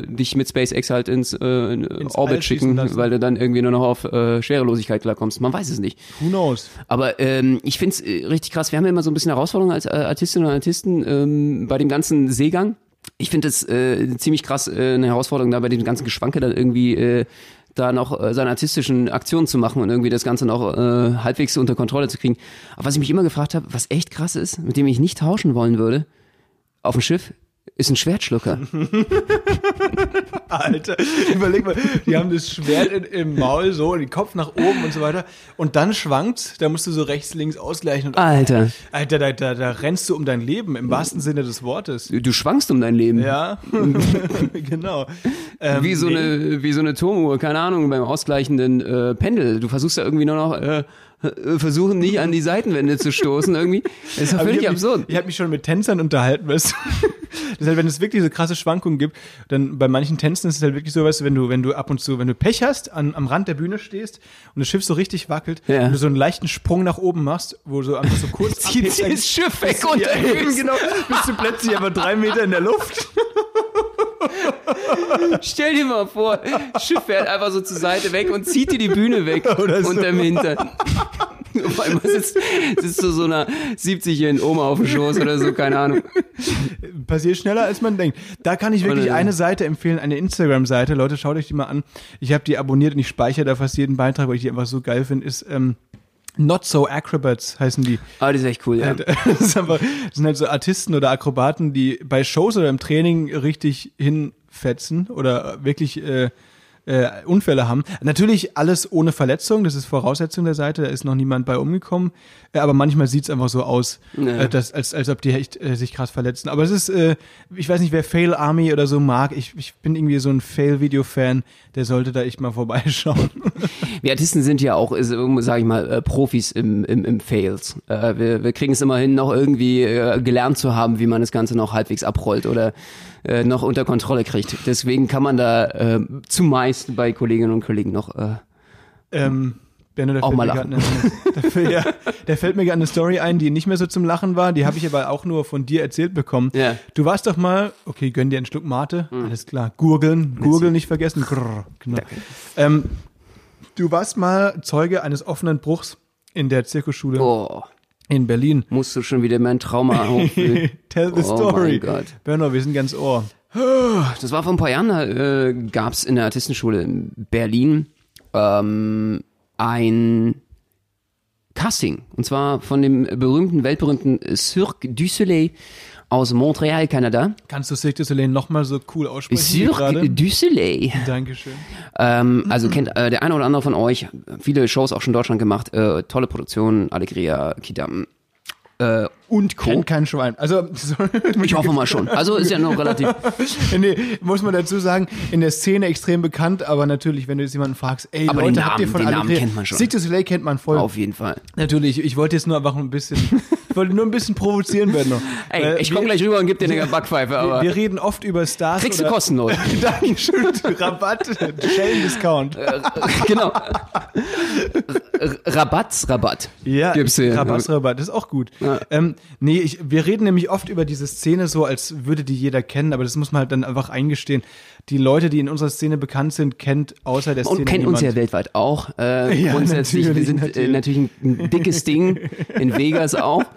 äh, dich mit SpaceX halt ins, äh, in, Ins Orbit schicken, weil du dann irgendwie nur noch auf äh, Schwerelosigkeit klarkommst. Man weiß es nicht. Who knows? Aber ähm, ich find's äh, richtig krass. Wir haben ja immer so ein bisschen Herausforderungen als äh, Artistinnen und Artisten ähm, bei dem ganzen Seegang. Ich finde es äh, ziemlich krass, äh, eine Herausforderung da bei dem ganzen Geschwanke dann irgendwie äh, da noch äh, seine artistischen Aktionen zu machen und irgendwie das Ganze noch äh, halbwegs unter Kontrolle zu kriegen. Aber was ich mich immer gefragt habe, was echt krass ist, mit dem ich nicht tauschen wollen würde, auf dem Schiff, ist ein Schwertschlucker. [laughs] Alter, überleg mal, die haben das Schwert in, im Maul so, den Kopf nach oben und so weiter. Und dann schwankt, da musst du so rechts, links ausgleichen. Und, Alter, Alter, da, da, da rennst du um dein Leben, im wahrsten Sinne des Wortes. du, schwankst um dein Leben. Ja, [laughs] genau. Ähm, Wie so, nee. eine, wie so eine Turmuhr, keine Ahnung, beim ausgleichenden äh, Pendel. Du versuchst da irgendwie nur noch, äh, versuchen nicht an die Seitenwände zu stoßen irgendwie. Das ist doch völlig ich hab absurd. Mich, ich habe mich schon mit Tänzern unterhalten, weißt du. [laughs] Das ist halt, wenn es wirklich so krasse Schwankungen gibt, dann bei manchen Tänzen ist es halt wirklich so, weißt du, wenn du, wenn du ab und zu, wenn du Pech hast, an, am Rand der Bühne stehst und das Schiff so richtig wackelt Ja. und du so einen leichten Sprung nach oben machst, wo du so einfach so kurz [laughs] Zieht das Schiff weg [laughs] ja, und eben, genau, bist du plötzlich aber drei Meter in der Luft. [laughs] Stell dir mal vor, Schiff fährt einfach so zur Seite weg und zieht dir die Bühne weg [laughs] Oder so. unterm Hintern. [laughs] Auf einmal sitzt, sitzt du so einer 70-jährigen Oma auf dem Schoß oder so, keine Ahnung. Passiert schneller, als man denkt. Da kann ich wirklich eine Seite empfehlen, eine Instagram-Seite. Leute, schaut euch die mal an. Ich habe die abonniert und ich speichere da fast jeden Beitrag, weil ich die einfach so geil finde. Ist ähm, Not So Acrobats heißen die. Aber das ist echt cool, ja. [laughs] Das, ist einfach, das sind halt so Artisten oder Akrobaten, die bei Shows oder im Training richtig hinfetzen oder wirklich äh, äh, Unfälle haben. Natürlich alles ohne Verletzung, das ist Voraussetzung der Seite, da ist noch niemand bei umgekommen. Äh, aber manchmal sieht's einfach so aus, Ja. äh, dass, als, als ob die echt äh, sich krass verletzen. Aber es ist, äh, ich weiß nicht, wer Fail Army oder so mag. Ich, ich bin irgendwie so ein Fail-Video-Fan, der sollte da echt mal vorbeischauen. [laughs] Wir Artisten sind ja auch, sage ich mal, äh, Profis im, im, im Fails. Wir wir kriegen es immer hin, noch irgendwie gelernt zu haben, wie man das Ganze noch halbwegs abrollt oder äh, noch unter Kontrolle kriegt. Deswegen kann man da äh, zumeist bei Kolleginnen und Kollegen noch äh, Ähm, Benno, Auch fällt, mal mir grad eine, fällt- ja, der fällt mir gerade eine Story ein, die nicht mehr so zum Lachen war. Die habe ich aber auch nur von dir erzählt bekommen. Ja. Du warst doch mal, okay, gönn dir einen Schluck Mate. Alles klar. Gurgeln, Gurgeln nicht vergessen. Grrr, genau. Ähm, du warst mal Zeuge eines offenen Bruchs in der Zirkusschule Oh, in Berlin. musst du schon wieder mein Trauma [laughs] hochfühlen. Tell the Oh story. mein Gott. Benno, wir sind ganz ohr. Das war vor ein paar Jahren, da äh, gab es in der Artistenschule in Berlin ähm, ein Casting. Und zwar von dem berühmten, weltberühmten Cirque du Soleil aus Montreal, Kanada. Kannst du Cirque du Soleil nochmal so cool aussprechen Cirque du Soleil. Dankeschön. Ähm, also kennt äh, der eine oder andere von euch, viele Shows auch schon in Deutschland gemacht, äh, tolle Produktionen, Allegria, Kidam äh, und Co. Kennt kein Schwein. Also, [laughs] sorry. Ich hoffe mal schon. Also ist ja noch relativ. [laughs] nee, muss man dazu sagen, in der Szene extrem bekannt, aber natürlich, wenn du jetzt jemanden fragst, ey, Aber Leute, den habt ihr Namen- von den Namen kennt man schon. Cirque du Soleil kennt man voll. Auf jeden Fall. Natürlich, ich wollte jetzt nur einfach ein bisschen, [laughs] ich wollte nur ein bisschen provozieren werden noch. Ey, Äh, ich wir- komme gleich rüber und geb dir eine Backpfeife, aber Wir reden oft über Stars. kriegst du kostenlos. [laughs] Dankeschön, Rabatt, Shell-Discount. genau. R- Rabatts, Rabatt. Ja, Gibt's hier. Rabatt, das ist auch gut. Ja. Ähm, nee, ich, wir reden nämlich oft über diese Szene so, als würde die jeder kennen, aber das muss man halt dann einfach eingestehen. Die Leute, die in unserer Szene bekannt sind, kennt außer der Szene Und kennt uns niemand. ja weltweit auch. Äh, Ja, grundsätzlich, wir natürlich, sind Äh, natürlich. natürlich ein dickes Ding in Vegas auch. [laughs]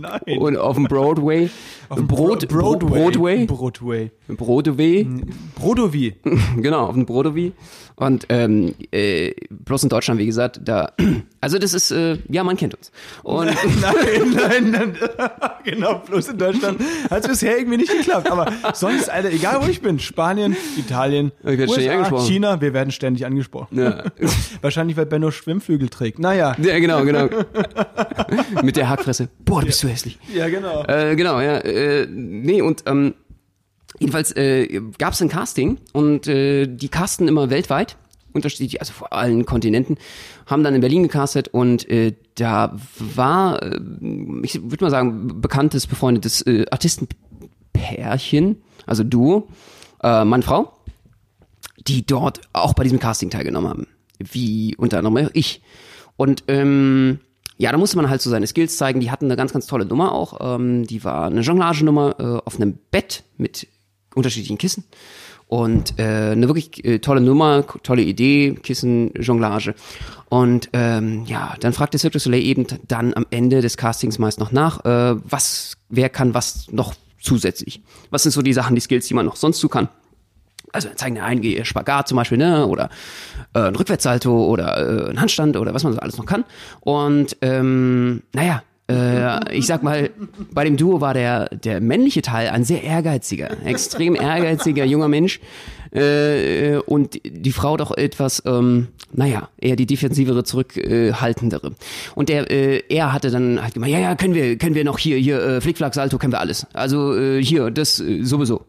Nein. Und auf dem Broadway. Auf dem Brot, Bro- Broadway. Broadway. Broadway. Brodowie. [laughs] genau, auf dem Broadway. Und ähm, äh, bloß in Deutschland, wie gesagt, da. [clears throat] Also das ist, äh, ja, man kennt uns. Und [laughs] nein, nein, nein. [laughs] genau, bloß in Deutschland hat es bisher irgendwie nicht geklappt. Aber sonst, Alter, egal wo ich bin, Spanien, Italien, USA. China, wir werden ständig angesprochen. ja. Wahrscheinlich, weil Benno Schwimmflügel trägt. Naja. ja, genau, genau. Mit der Hackfresse. Boah, du bist so hässlich. Ja, genau. Äh, genau, ja. Äh, nee, und ähm, jedenfalls äh, gab es ein Casting und äh, die casten immer weltweit, unterschiedlich, also vor allen Kontinenten, haben dann in Berlin gecastet und äh, da war, äh, ich würde mal sagen, bekanntes, befreundetes äh, Artistenpärchen, also Duo, äh, Mann, Frau, die dort auch bei diesem Casting teilgenommen haben. Wie unter anderem ich. Und ähm, ja, da musste man halt so seine Skills zeigen. Die hatten eine ganz, ganz tolle Nummer auch. Ähm, die war eine Jonglagenummer äh, auf einem Bett mit unterschiedlichen Kissen. Und äh, eine wirklich äh, tolle Nummer, tolle Idee, Kissen, Jonglage. Und ähm, ja, dann fragt der Cirque du Soleil eben dann am Ende des Castings meist noch nach, äh, was, wer kann was noch zusätzlich? Was sind so die Sachen, die Skills, die man noch sonst so kann? Also zeigen der einen Spagat zum Beispiel, ne, oder äh, ein Rückwärtssalto oder äh, ein Handstand oder was man so alles noch kann. Und ähm, naja, äh, ich sag mal, bei dem Duo war der, der männliche Teil ein sehr ehrgeiziger, extrem ehrgeiziger junger Mensch. Äh, und die Frau doch etwas, ähm, naja, eher die defensivere, zurückhaltendere. Und der, äh, er hatte dann halt gemeint, ja, ja, können wir, können wir noch hier, hier, äh, Flickflack, Salto, können wir alles. Also äh, hier, das äh, sowieso.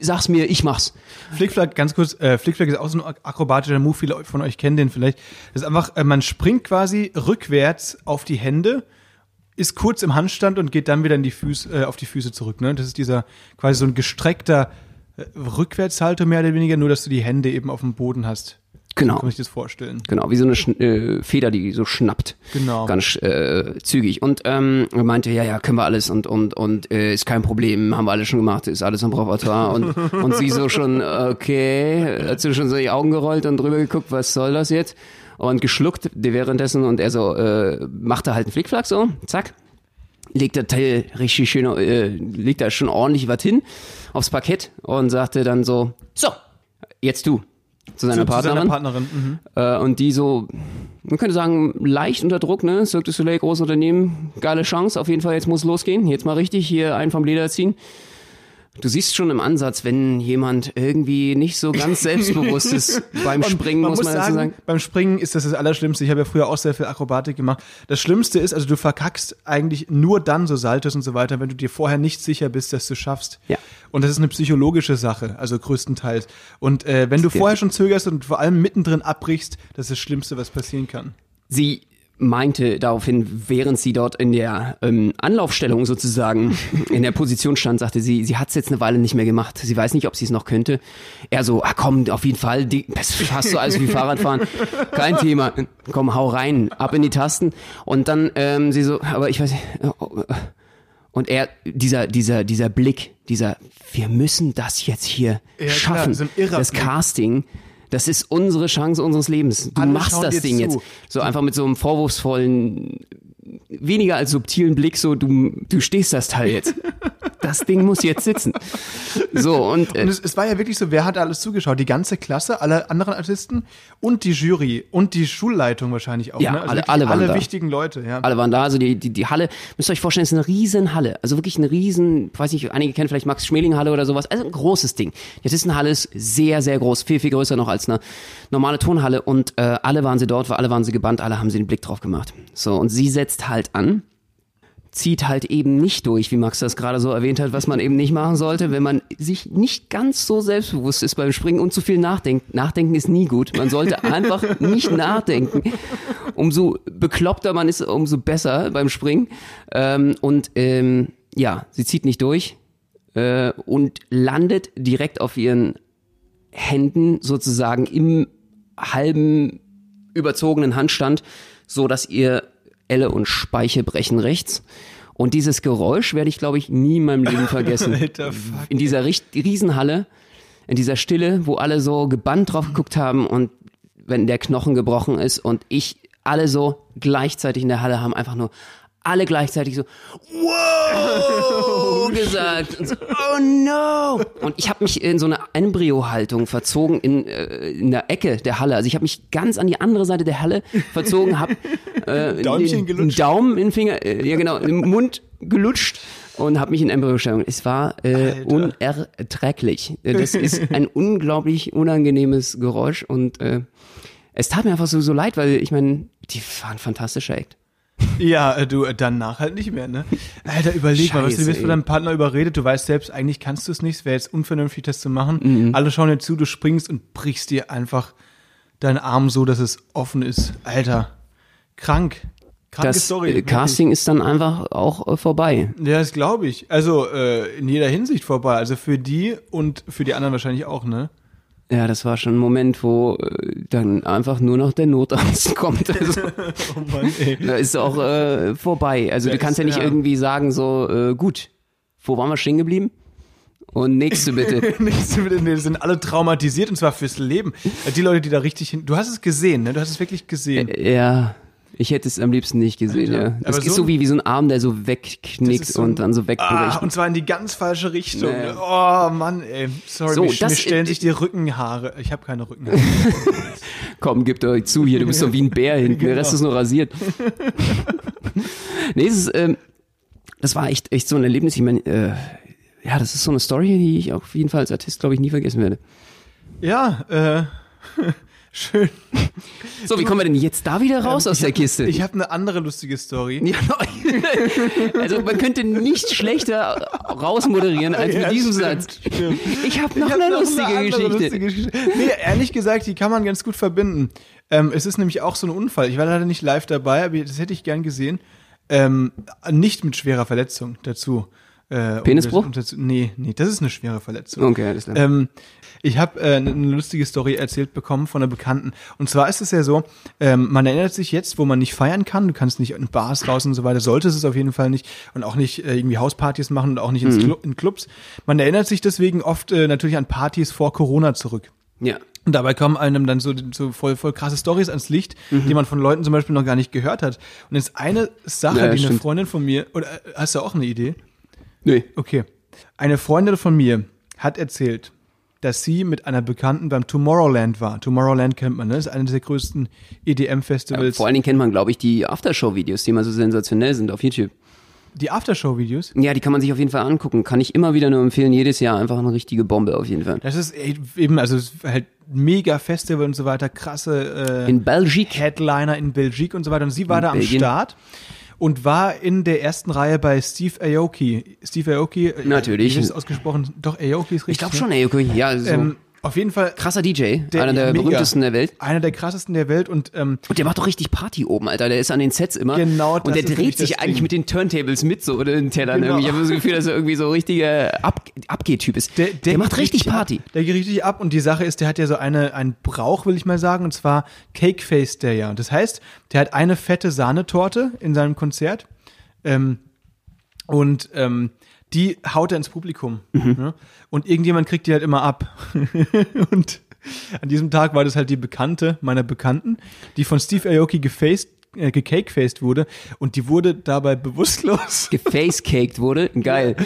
Sag's mir, ich mach's. Flickflack, ganz kurz, äh, Flickflack ist auch so ein akrobatischer Move, viele von euch kennen den vielleicht. Das ist einfach, äh, man springt quasi rückwärts auf die Hände, ist kurz im Handstand und geht dann wieder in die Füße, äh, auf die Füße zurück. Ne? Das ist dieser quasi so ein gestreckter äh, Rückwärtshalter mehr oder weniger, nur dass du die Hände eben auf dem Boden hast. Genau. Kann sich das vorstellen. Genau, wie so eine Schn äh, Feder, die so schnappt. Genau. Ganz äh, zügig. Und ähm, er meinte, ja, ja, können wir alles und und und äh, ist kein Problem, haben wir alles schon gemacht, ist alles am Repertoire. Und, und sie so schon, okay, hat sie schon so die Augen gerollt und drüber geguckt, was soll das jetzt? Und geschluckt währenddessen und er so, äh, machte halt einen Flickflack so, zack. Legt der Teil richtig schön, äh, legt da schon ordentlich was hin aufs Parkett und sagte dann so, so, jetzt du. Zu seiner Zu, zu Partnerin. seiner Partnerin. Mhm. Äh, und die so, man könnte sagen, leicht unter Druck, ne? Cirque du Soleil, großes Unternehmen, geile Chance, auf jeden Fall, jetzt muss losgehen, jetzt mal richtig hier einen vom Leder ziehen. Du siehst schon im Ansatz, wenn jemand irgendwie nicht so ganz [laughs] selbstbewusst ist beim Springen, muss man dazu sagen. Beim Springen ist das das Allerschlimmste. Ich habe ja früher auch sehr viel Akrobatik gemacht. Das Schlimmste ist, also du verkackst eigentlich nur dann so Saltos und so weiter, wenn du dir vorher nicht sicher bist, dass du schaffst. Ja. Und das ist eine psychologische Sache, also größtenteils. Und äh, wenn du vorher schon zögerst und vor allem mittendrin abbrichst, das ist das Schlimmste, was passieren kann. Sie meinte daraufhin, während sie dort in der ähm, Anlaufstellung sozusagen in der Position stand, sagte sie, sie hat es jetzt eine Weile nicht mehr gemacht. Sie weiß nicht, ob sie es noch könnte. Er so, ah komm, auf jeden Fall, die, das ist fast so alles wie Fahrradfahren. Kein Thema. Komm, hau rein, ab in die Tasten. Und dann ähm, sie so, aber ich weiß nicht. oh. Und er, dieser, dieser, dieser Blick, dieser, wir müssen das jetzt hier Ja, klar, schaffen. irrer das. Casting, das ist unsere Chance unseres Lebens. Du Alle machst das Ding zu. jetzt. So einfach mit so einem vorwurfsvollen, weniger als subtilen Blick, so du, du stehst das Teil jetzt. [laughs] Das Ding muss jetzt sitzen. So, und, äh, Und es, es war ja wirklich so, wer hat alles zugeschaut? Die ganze Klasse, alle anderen Artisten und die Jury und die Schulleitung wahrscheinlich auch. Ja, ne? also alle- alle waren alle da. wichtigen Leute. Ja. alle waren da, also die, die, die Halle, müsst ihr euch vorstellen, ist eine riesen Halle. Also wirklich eine riesen, weiß nicht, einige kennen vielleicht Max Schmeling Halle oder sowas. Also ein großes Ding. Die Artistenhalle ist sehr, sehr groß, viel, viel größer noch als eine normale Turnhalle. Und äh, alle waren sie dort, alle waren sie gebannt, alle haben sie den Blick drauf gemacht. So, und sie setzt halt an. Zieht halt eben nicht durch, wie Max das gerade so erwähnt hat, was man eben nicht machen sollte, wenn man sich nicht ganz so selbstbewusst ist beim Springen und zu viel nachdenkt. Nachdenken ist nie gut. Man sollte einfach nicht nachdenken. Umso bekloppter man ist, umso besser beim Springen. Ähm, und ähm, ja, sie zieht nicht durch äh, und landet direkt auf ihren Händen sozusagen im halben überzogenen Handstand, so dass ihr Elle und Speiche brechen rechts. Und dieses Geräusch werde ich, glaube ich, nie in meinem Leben [laughs] vergessen. Alter, fuck. In dieser Riesenhalle, in dieser Stille, wo alle so gebannt drauf geguckt haben und wenn der Knochen gebrochen ist und ich alle so gleichzeitig in der Halle haben einfach nur alle gleichzeitig so, wow, [laughs] gesagt. Und so, oh no. Und ich habe mich in so eine Embryo-Haltung verzogen in, äh, in der Ecke der Halle. Also ich habe mich ganz an die andere Seite der Halle verzogen, habe [laughs] äh, Däumchen den. Daumen in den Finger, äh, ja genau, im Mund gelutscht und habe mich in Embryo-Stellung. Es war äh, unerträglich. Äh, Das ist ein unglaublich unangenehmes Geräusch und äh, es tat mir einfach so, so leid, weil ich meine, die waren fantastischer Act. Ja, äh, du, äh, danach halt nicht mehr, ne? Alter, überleg mal, was du Scheiße, wirst von deinem Partner überredet, du weißt selbst, eigentlich kannst du es nicht, es wäre jetzt unvernünftig, das zu machen. Mhm. Alle schauen dir zu, du springst und brichst dir einfach deinen Arm so, dass es offen ist. Alter, krank. Kranke Das Story. äh. Casting ist dann einfach auch äh, vorbei. Ja, das glaube ich. Also äh, in jeder Hinsicht vorbei. Also für die und für die anderen wahrscheinlich auch, ne? Ja, das war schon ein Moment, wo äh, dann einfach nur noch der Notarzt [laughs] kommt. Also, Oh Mann, ey. [laughs] da ist auch äh, vorbei. Also Ja, du kannst ist- ja nicht ja. irgendwie sagen so, äh, gut, wo waren wir stehen geblieben? Und nächste bitte. Nichts mit denen, die sind alle traumatisiert und zwar fürs Leben. Äh, Die Leute, die da richtig hin. Du hast es gesehen, ne? Du hast es wirklich gesehen. ja, ich hätte es am liebsten nicht gesehen, Alter. ja. Das Aber ist so- so wie, wie so ein Arm, der so wegknickt so und dann so Ah, wegbricht. und zwar in die ganz falsche Richtung. Nee. Oh Mann, ey. Sorry, So, mir, das- mir stellen äh, sich die Rückenhaare. Ich habe keine Rückenhaare. [laughs] Komm, gib doch zu hier, du bist so wie ein Bär hinten, der Rest Genau. ist nur rasiert. [laughs] nee, es ist, ähm, das war echt, echt so ein Erlebnis. Ich meine, äh, ja, das ist so eine Story, die ich auf jeden Fall als Artist, glaube ich, nie vergessen werde. ja, äh, schön. So, wie kommen wir denn jetzt da wieder raus aus der Kiste? Ich habe eine andere lustige Story. ja, [laughs] also man könnte nicht schlechter rausmoderieren als [laughs] Ja, mit diesem stimmt, Satz. stimmt. Ich habe noch hab eine noch lustige andere Geschichte. lustige Geschichte. Nee, ehrlich gesagt, die kann man ganz gut verbinden. Ähm, es ist nämlich auch so ein Unfall. Ich war leider nicht live dabei, aber das hätte ich gern gesehen. Ähm, nicht mit schwerer Verletzung dazu. Äh, um Penisbruch? das- um dazu, nee, nee, das ist eine schwere Verletzung. Okay, alles klar. Ähm, ich habe äh, eine eine lustige Story erzählt bekommen von einer Bekannten. Und zwar ist es ja so, ähm, man erinnert sich jetzt, wo man nicht feiern kann, du kannst nicht in Bars raus und so weiter, solltest es auf jeden Fall nicht und auch nicht äh, irgendwie Hauspartys machen und auch nicht ins Clu in Clubs. Man erinnert sich deswegen oft äh, natürlich an Partys vor Corona zurück. ja. Und dabei kommen einem dann so, so voll, voll krasse Stories ans Licht, die man von Leuten zum Beispiel noch gar nicht gehört hat. Und jetzt eine Sache, Ja, die eine stimmt. Freundin von mir, oder äh, hast du auch eine Idee? Nee. Okay. Eine Freundin von mir hat erzählt, dass sie mit einer Bekannten beim Tomorrowland war. Tomorrowland kennt man, ne? Das ist eines der größten E Ja, EDM-Festivals. vor allen Dingen kennt man, glaube ich, die Aftershow-Videos, die immer so sensationell sind auf YouTube. die Aftershow-Videos. Ja, die kann man sich auf jeden Fall angucken. Kann ich immer wieder nur empfehlen. Jedes Jahr einfach eine richtige Bombe auf jeden Fall. Das ist ey, eben, also es ist halt mega Festival und so weiter, krasse äh, In Belgik. Headliner in Belgik und so weiter. Und sie war In da am Belgien. Start und war in der ersten Reihe bei Steve Aoki. Steve Aoki. äh, Natürlich. Wie ist es ausgesprochen? Doch, Aoki ist richtig. Ich glaube ne? schon, ey, okay. Ja, so. Ähm, auf jeden Fall krasser DJ. einer der mega. berühmtesten der Welt. Einer der krassesten der Welt und ähm, Und der macht doch richtig Party oben, Alter. Der ist an den Sets immer. Genau, das Und der dreht sich eigentlich Ding. mit den Turntables mit, so, oder den Tellern Genau. irgendwie. Ich habe das Gefühl, dass er irgendwie so richtiger Ab Abgeh-Typ ist. Der, geht macht richtig Party. Ab. Der geht richtig ab und die Sache ist, der hat ja so eine, einen Brauch, will ich mal sagen, und zwar Cake Face Day, ja. Das heißt, der hat eine fette Sahnetorte in seinem Konzert ähm, und ähm, die haut er ins Publikum. Mhm. Ne? Und irgendjemand kriegt die halt immer ab. [laughs] und an diesem Tag war das halt die Bekannte meiner Bekannten, die von Steve Aoki gefaced, äh, gecakefaced wurde und die wurde dabei bewusstlos. [laughs] Gefacecaked wurde. Geil.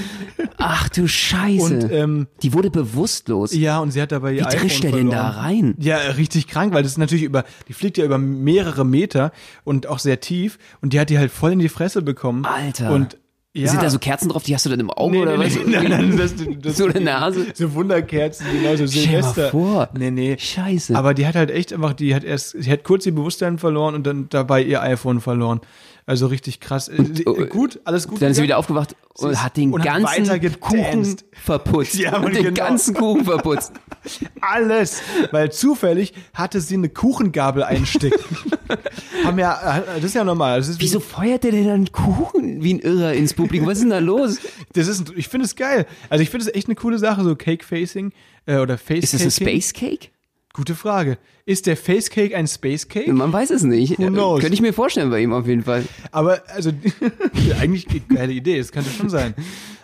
Ach du Scheiße. Und ähm, die wurde bewusstlos. Ja, und sie hat dabei ihr Wie drischt der denn da verloren. rein? Ja, richtig krank, weil das ist natürlich über, die fliegt ja über mehrere Meter und auch sehr tief und die hat die halt voll in die Fresse bekommen. Alter. Und ja. Sind da so Kerzen drauf, die hast du dann im Auge Nee, oder nee, was? nee, [laughs] nein, nein, das, das, So in der Nase? So Wunderkerzen, genau, so Silvester. vor. Nee, nee. Scheiße. Aber die hat halt echt einfach, die hat erst, sie hat kurz ihr Bewusstsein verloren und dann dabei ihr iPhone verloren. Also richtig krass. Äh, oh, gut, alles gut. Dann ist sie wieder aufgewacht und ist- hat den und hat ganzen weiter Kuchen verputzt. Ja, und den genau. ganzen Kuchen verputzt. [laughs] Alles, weil zufällig hatte sie eine Kuchengabel einsteckt. [laughs] Haben ja, das ist ja normal. Ist, Wieso feuert der denn dann Kuchen wie ein Irrer ins Publikum? Was ist denn da los? Das ist, ich finde es geil. Also ich finde es echt eine coole Sache, so Cake Facing äh, oder Face Ist das ein Space Cake? Gute Frage. Ist der Face Cake ein Space Cake? Man weiß es nicht. Who knows? Könnte ich mir vorstellen bei ihm auf jeden Fall. Aber also [laughs] eigentlich geile Idee, das könnte schon sein.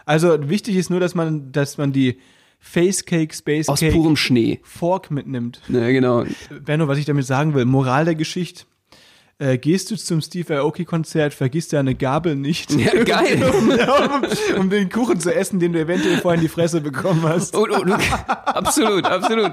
Also wichtig ist nur, dass man, dass man die Face Cake Space Aus purem Schnee. Fork mitnimmt. Ja, genau. Benno, was ich damit sagen will, Moral der Geschichte. äh, gehst du zum Steve Aoki-Konzert, vergiss deine Gabel nicht. Ja, [laughs] geil. [laughs] um, um den Kuchen zu essen, den du eventuell vorhin in die Fresse bekommen hast. Und, und, absolut, absolut.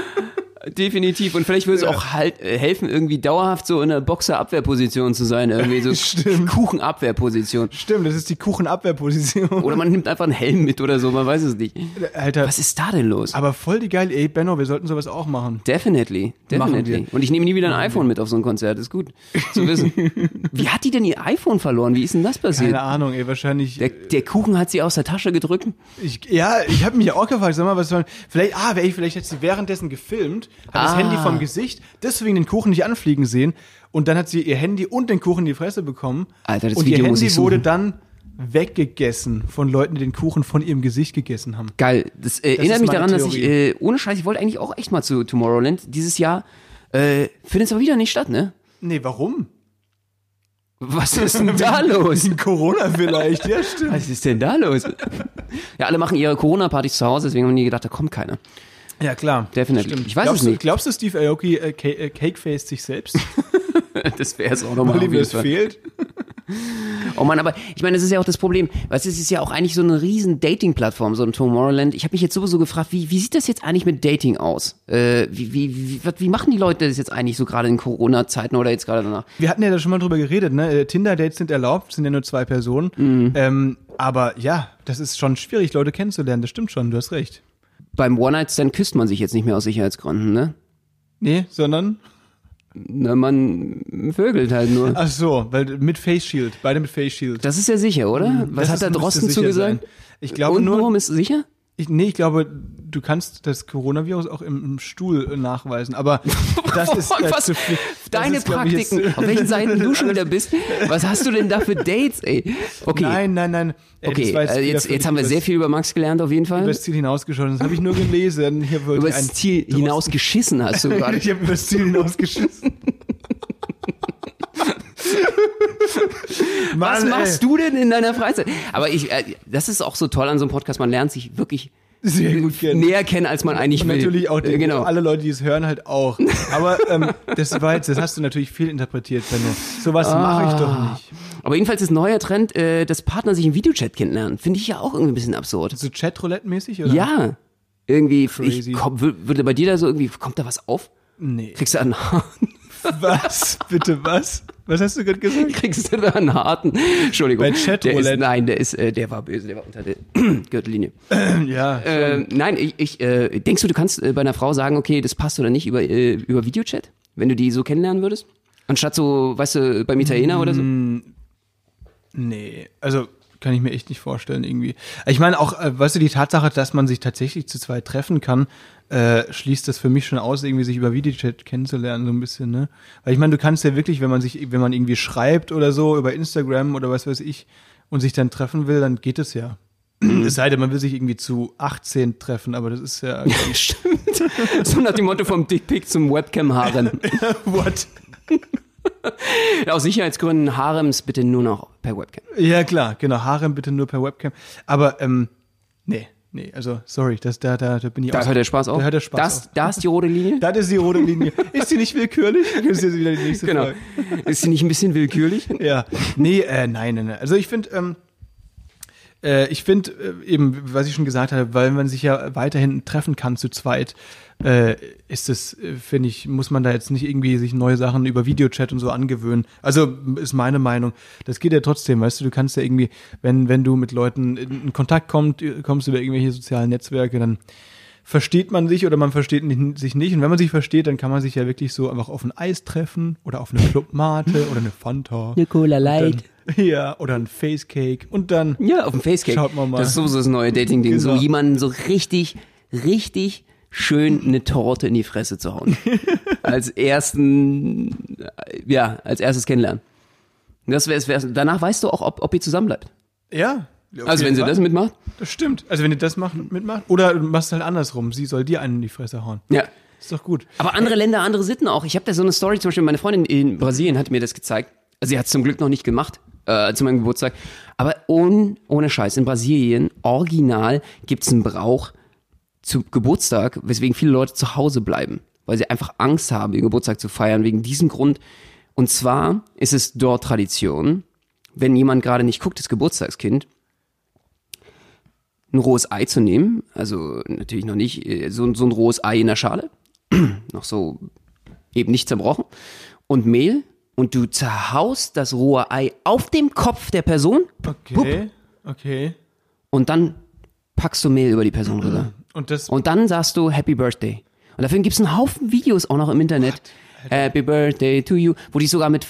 Definitiv. Und vielleicht würde es auch halt äh, helfen, irgendwie dauerhaft so in der Boxer-Abwehrposition zu sein. Irgendwie so [laughs] Stimmt. Kuchen-Abwehrposition. Stimmt, das ist die Kuchenabwehrposition. Oder man nimmt einfach einen Helm mit oder so, man weiß es nicht. Alter, Was ist da denn los? aber voll die geile, ey, Benno, wir sollten sowas auch machen. Definitely, Machen definitely. Und ich nehme nie wieder ein iPhone mit auf so ein Konzert, ist gut zu wissen. [laughs] Wie hat die denn ihr iPhone verloren? Wie ist denn das passiert? Keine Ahnung, ey, wahrscheinlich. Der, der Kuchen hat sie aus der Tasche gedrückt. Ich, ja, ich habe mich auch gefragt, sag mal, was soll. Vielleicht, ah, ey, vielleicht hat sie währenddessen gefilmt, hat das Ah. Handy vom Gesicht, deswegen den Kuchen nicht anfliegen sehen und dann hat sie ihr Handy und den Kuchen in die Fresse bekommen. Alter, das und Video ihr Handy wurde dann weggegessen von Leuten, die den Kuchen von ihrem Gesicht gegessen haben. Geil. Das äh, erinnert ist mich daran, dass ich, Theorie. äh, ohne Scheiß, ich wollte eigentlich auch echt mal zu Tomorrowland. Dieses Jahr äh, findet es aber wieder nicht statt, ne? Nee, warum? Was ist [laughs] denn da los? Wegen Corona vielleicht, ja, stimmt. Was ist denn da los? Ja, alle machen ihre Corona-Partys zu Hause, deswegen haben die gedacht, da kommt keiner. Ja, klar. Definitely. Ich weiß glaubst es nicht. Glaubst du, Steve Aoki äh, äh, cakefaced sich selbst, [laughs] Das wäre es auch nochmal. weil ihm das fehlt? [laughs] Oh Mann, aber ich meine, das ist ja auch das Problem. Weißt du, es ist ja auch eigentlich so eine riesen Dating-Plattform, so ein Tomorrowland. Ich habe mich jetzt sowieso gefragt, wie, wie sieht das jetzt eigentlich mit Dating aus? Äh, wie, wie, wie, wie machen die Leute das jetzt eigentlich so gerade in Corona-Zeiten oder jetzt gerade danach? Wir hatten ja da schon mal drüber geredet, ne? Äh, Tinder-Dates sind erlaubt, sind ja nur zwei Personen. Mhm. Ähm, aber ja, das ist schon schwierig, Leute kennenzulernen. Das stimmt schon, du hast recht. Beim One-Night-Stand küsst man sich jetzt nicht mehr aus Sicherheitsgründen, ne? Nee, sondern. Na, man vögelt halt nur. Ach so, weil mit Face Shield, beide mit Face Shield. Das ist ja sicher, oder? Was Das hat der müsste Drosten zugesagt? Ich glaube Und nur, warum ist sicher? Ich, nee, ich glaube, du kannst das Coronavirus auch im, im Stuhl äh, nachweisen, aber das [laughs] ist äh, was, zu viel. Das deine ist, ich, Praktiken, jetzt- auf welchen Seiten du schon wieder bist. Was hast du denn da für Dates, ey? Okay, Nein, nein, nein. Ey, okay, jetzt, wieder jetzt, jetzt haben wir sehr viel über Max gelernt, auf jeden Fall. über das Ziel hinausgeschossen. Das habe ich nur gelesen. Hier Über ich das Ziel hinausgeschissen hast du [laughs] gerade. Ich habe über das Ziel hinausgeschissen. [laughs] Was Mann, machst du denn in deiner Freizeit? Aber ich, äh, das ist auch so toll an so einem Podcast. Man lernt sich wirklich Sehr gut kennen. näher kennen, als man eigentlich Und will. natürlich auch Äh, genau. alle Leute, die es hören, halt auch. [laughs] Aber ähm, das war jetzt, das hast du natürlich viel interpretiert, Benno. Sowas Ah. mache ich doch nicht. Aber jedenfalls ist neuer Trend, äh, dass Partner sich im Videochat kennenlernen. Finde ich ja auch irgendwie ein bisschen absurd. So Chatroulette-mäßig, oder? Ja. Irgendwie, Crazy. ich, komm, wür- würde bei dir da so irgendwie, kommt da was auf? Nee. Kriegst du einen, Was? Bitte was? Was hast du gerade gesagt? kriegst du da einen harten, Entschuldigung. Bei der ist. Nein, der ist, äh, der war böse, der war unter der [clears throat] Gürtellinie. [clears throat] Ja. Äh, nein, ich, ich äh, denkst du, du kannst äh, bei einer Frau sagen, okay, das passt oder nicht über, äh, über Videochat, wenn du die so kennenlernen würdest? Anstatt so, weißt du, beim Italiener oder so? Nee, also kann ich mir echt nicht vorstellen irgendwie. Ich meine auch, äh, weißt du, die Tatsache, dass man sich tatsächlich zu zweit treffen kann, äh, schließt das für mich schon aus, irgendwie sich über Videochat kennenzulernen so ein bisschen, ne? Weil ich meine, du kannst ja wirklich, wenn man sich, wenn man irgendwie schreibt oder so über Instagram oder was weiß ich und sich dann treffen will, dann geht es ja. Es sei denn, man will sich irgendwie zu 18 treffen, aber das ist ja [laughs] Stimmt. [laughs] so nach dem Motto vom Dickpick zum Webcam-Harem. [laughs] what? Aus Sicherheitsgründen Harems bitte nur noch per Webcam. Ja klar, genau. Harem bitte nur per Webcam. Aber ähm, nee, nee, also sorry, das da da da bin ich Da hört der Spaß auf. Da hört der Spaß das, auf. Da ist die rote Linie. Das ist die rote Linie. Ist die nicht willkürlich? [laughs] Ist jetzt wieder die nächste genau. Frage. Ist sie nicht ein bisschen willkürlich? Ja. Nee, äh, nein, nein, nein. Also ich finde, ähm, äh, ich finde äh, eben, was ich schon gesagt habe, weil man sich ja weiterhin treffen kann zu zweit, äh, ist es, äh, finde ich, muss man da jetzt nicht irgendwie sich neue Sachen über Videochat und so angewöhnen. Also ist meine Meinung. Das geht ja trotzdem, weißt du, du kannst ja irgendwie, wenn, wenn du mit Leuten in Kontakt kommt, kommst über irgendwelche sozialen Netzwerke, dann versteht man sich oder man versteht nicht, sich nicht. Und wenn man sich versteht, dann kann man sich ja wirklich so einfach auf ein Eis treffen oder auf eine Clubmate oder eine Fanta. Eine Cola Dann, ja, oder ein Facecake. Und dann, Ja, auf dem Facecake. Schaut mal mal. Das ist sowieso das neue Dating-Ding. So Genau. jemanden so richtig, richtig schön eine Torte in die Fresse zu hauen. [laughs] als ersten, ja, als erstes kennenlernen. Das wär's, wär's, danach weißt du auch, ob, ob ihr zusammen bleibt. ja. Also wenn sie Fall. das mitmacht. Das stimmt. Also wenn ihr das macht, mitmacht. Oder du machst es halt andersrum. Sie soll dir einen in die Fresse hauen. Ja. Ist doch gut. Aber andere Länder, andere Sitten auch. Ich habe da so eine Story, zum Beispiel meine Freundin in Brasilien hat mir das gezeigt. Also sie hat es zum Glück noch nicht gemacht äh, zu meinem Geburtstag. Aber ohne, ohne Scheiß, in Brasilien, original, gibt's einen Brauch zu Geburtstag, weswegen viele Leute zu Hause bleiben. Weil sie einfach Angst haben, ihren Geburtstag zu feiern. Wegen diesem Grund Und zwar ist es dort Tradition, wenn jemand gerade nicht guckt, das Geburtstagskind, ein rohes Ei zu nehmen, also natürlich noch nicht äh, so, so ein rohes Ei in der Schale, [clears throat] noch so eben nicht zerbrochen, und Mehl und du zerhaust das rohe Ei auf dem Kopf der Person Okay. Okay. und dann packst du Mehl über die Person rüber. [clears throat] Und das. Und dann sagst du Happy Birthday. Und dafür gibt's einen Haufen Videos auch noch im Internet. Happy Birthday to you. Wo die sogar mit,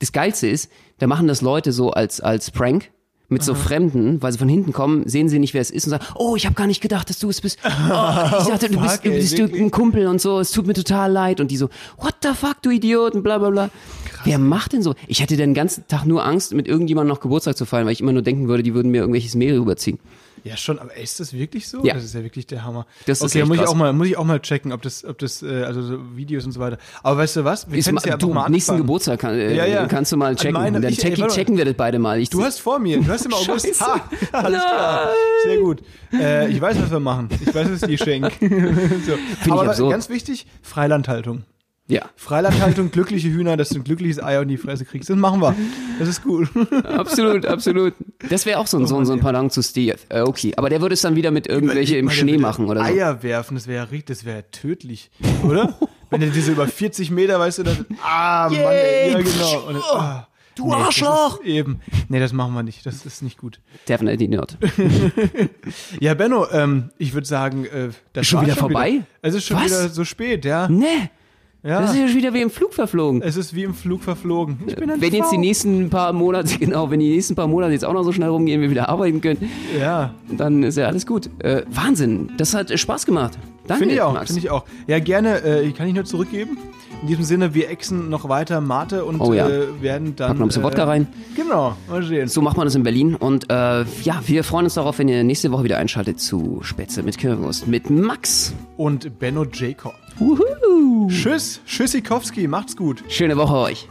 das Geilste ist, da machen das Leute so als, als Prank mit so Fremden, weil sie von hinten kommen, sehen sie nicht, wer es ist und sagen, oh, ich habe gar nicht gedacht, dass du es bist. [laughs] Oh, ich dachte, du fuck, bist, du ey, bist wirklich? ein Kumpel und so, es tut mir total leid. Und die so, what the fuck, du Idiot und bla bla bla. Wer macht denn so? Ich hätte den ganzen Tag nur Angst, mit irgendjemandem noch Geburtstag zu feiern, weil ich immer nur denken würde, die würden mir irgendwelches Mehl rüberziehen. Ja, schon, aber ist das wirklich so? Ja. Das ist ja wirklich der Hammer. Das ist okay, muss ich krass. auch mal, muss ich auch mal checken, ob das, ob das, äh, also so Videos und so weiter. Aber weißt du was? Wir ma- ja du, mal nächsten anfangen. Geburtstag kann, äh, Ja, ja. kannst du mal checken. meinem- Dann ich- ey, checken, wir das beide mal. Ich, Du hast vor mir, du hast im August. [laughs] Ha, alles klar. Sehr gut. Äh, ich weiß, was wir machen. Ich weiß, was [laughs] ich dir schenke. so. Aber ganz wichtig, Freilandhaltung. Ja, Freilandhaltung, [laughs] glückliche Hühner, dass du ein glückliches Ei in die Fresse kriegst. Das machen wir. Das ist cool. [laughs] absolut, absolut. Das wäre auch so ein, so, ein- so ein Pardon zu Steve. Äh, okay, aber der würde es dann wieder mit irgendwelche Überleg im mal, Schnee machen oder so. Eier werfen, das wäre richtig, das wäre tödlich, oder? [laughs] Wenn der diese über 40 Meter, weißt du, dann, ah, Mann, ey, ja genau. Und, ah, Du nee, Arschloch! ist Eben. Nee, das machen wir nicht. Das ist nicht gut. Definitely not. Ja, Benno, ähm, ich würde sagen, äh, das Schon war wieder vorbei? Es ist schon Was? wieder so spät, ja. Nee, ja. das ist ja wieder wie im Flug verflogen. es ist wie im Flug verflogen. Ich bin Wenn jetzt die nächsten paar Monate, [laughs] genau, wenn die nächsten paar Monate jetzt auch noch so schnell rumgehen, wir wieder arbeiten können, Ja, dann ist ja alles gut. Äh, Wahnsinn, das hat Spaß gemacht. Danke, finde ich auch, finde ich auch. Ja, gerne, äh, kann ich nur zurückgeben. In diesem Sinne, wir exen noch weiter Mate und Oh ja. äh, werden dann. Packen noch ein bisschen äh, Wodka rein. Genau, mal sehen. So macht man das in Berlin. Und äh, ja, wir freuen uns darauf, wenn ihr nächste Woche wieder einschaltet zu Spätzle mit Currywurst mit Max. Und Benno Jacob. Wuhu. Tschüss, Tschüssikowski, macht's gut. Schöne Woche euch.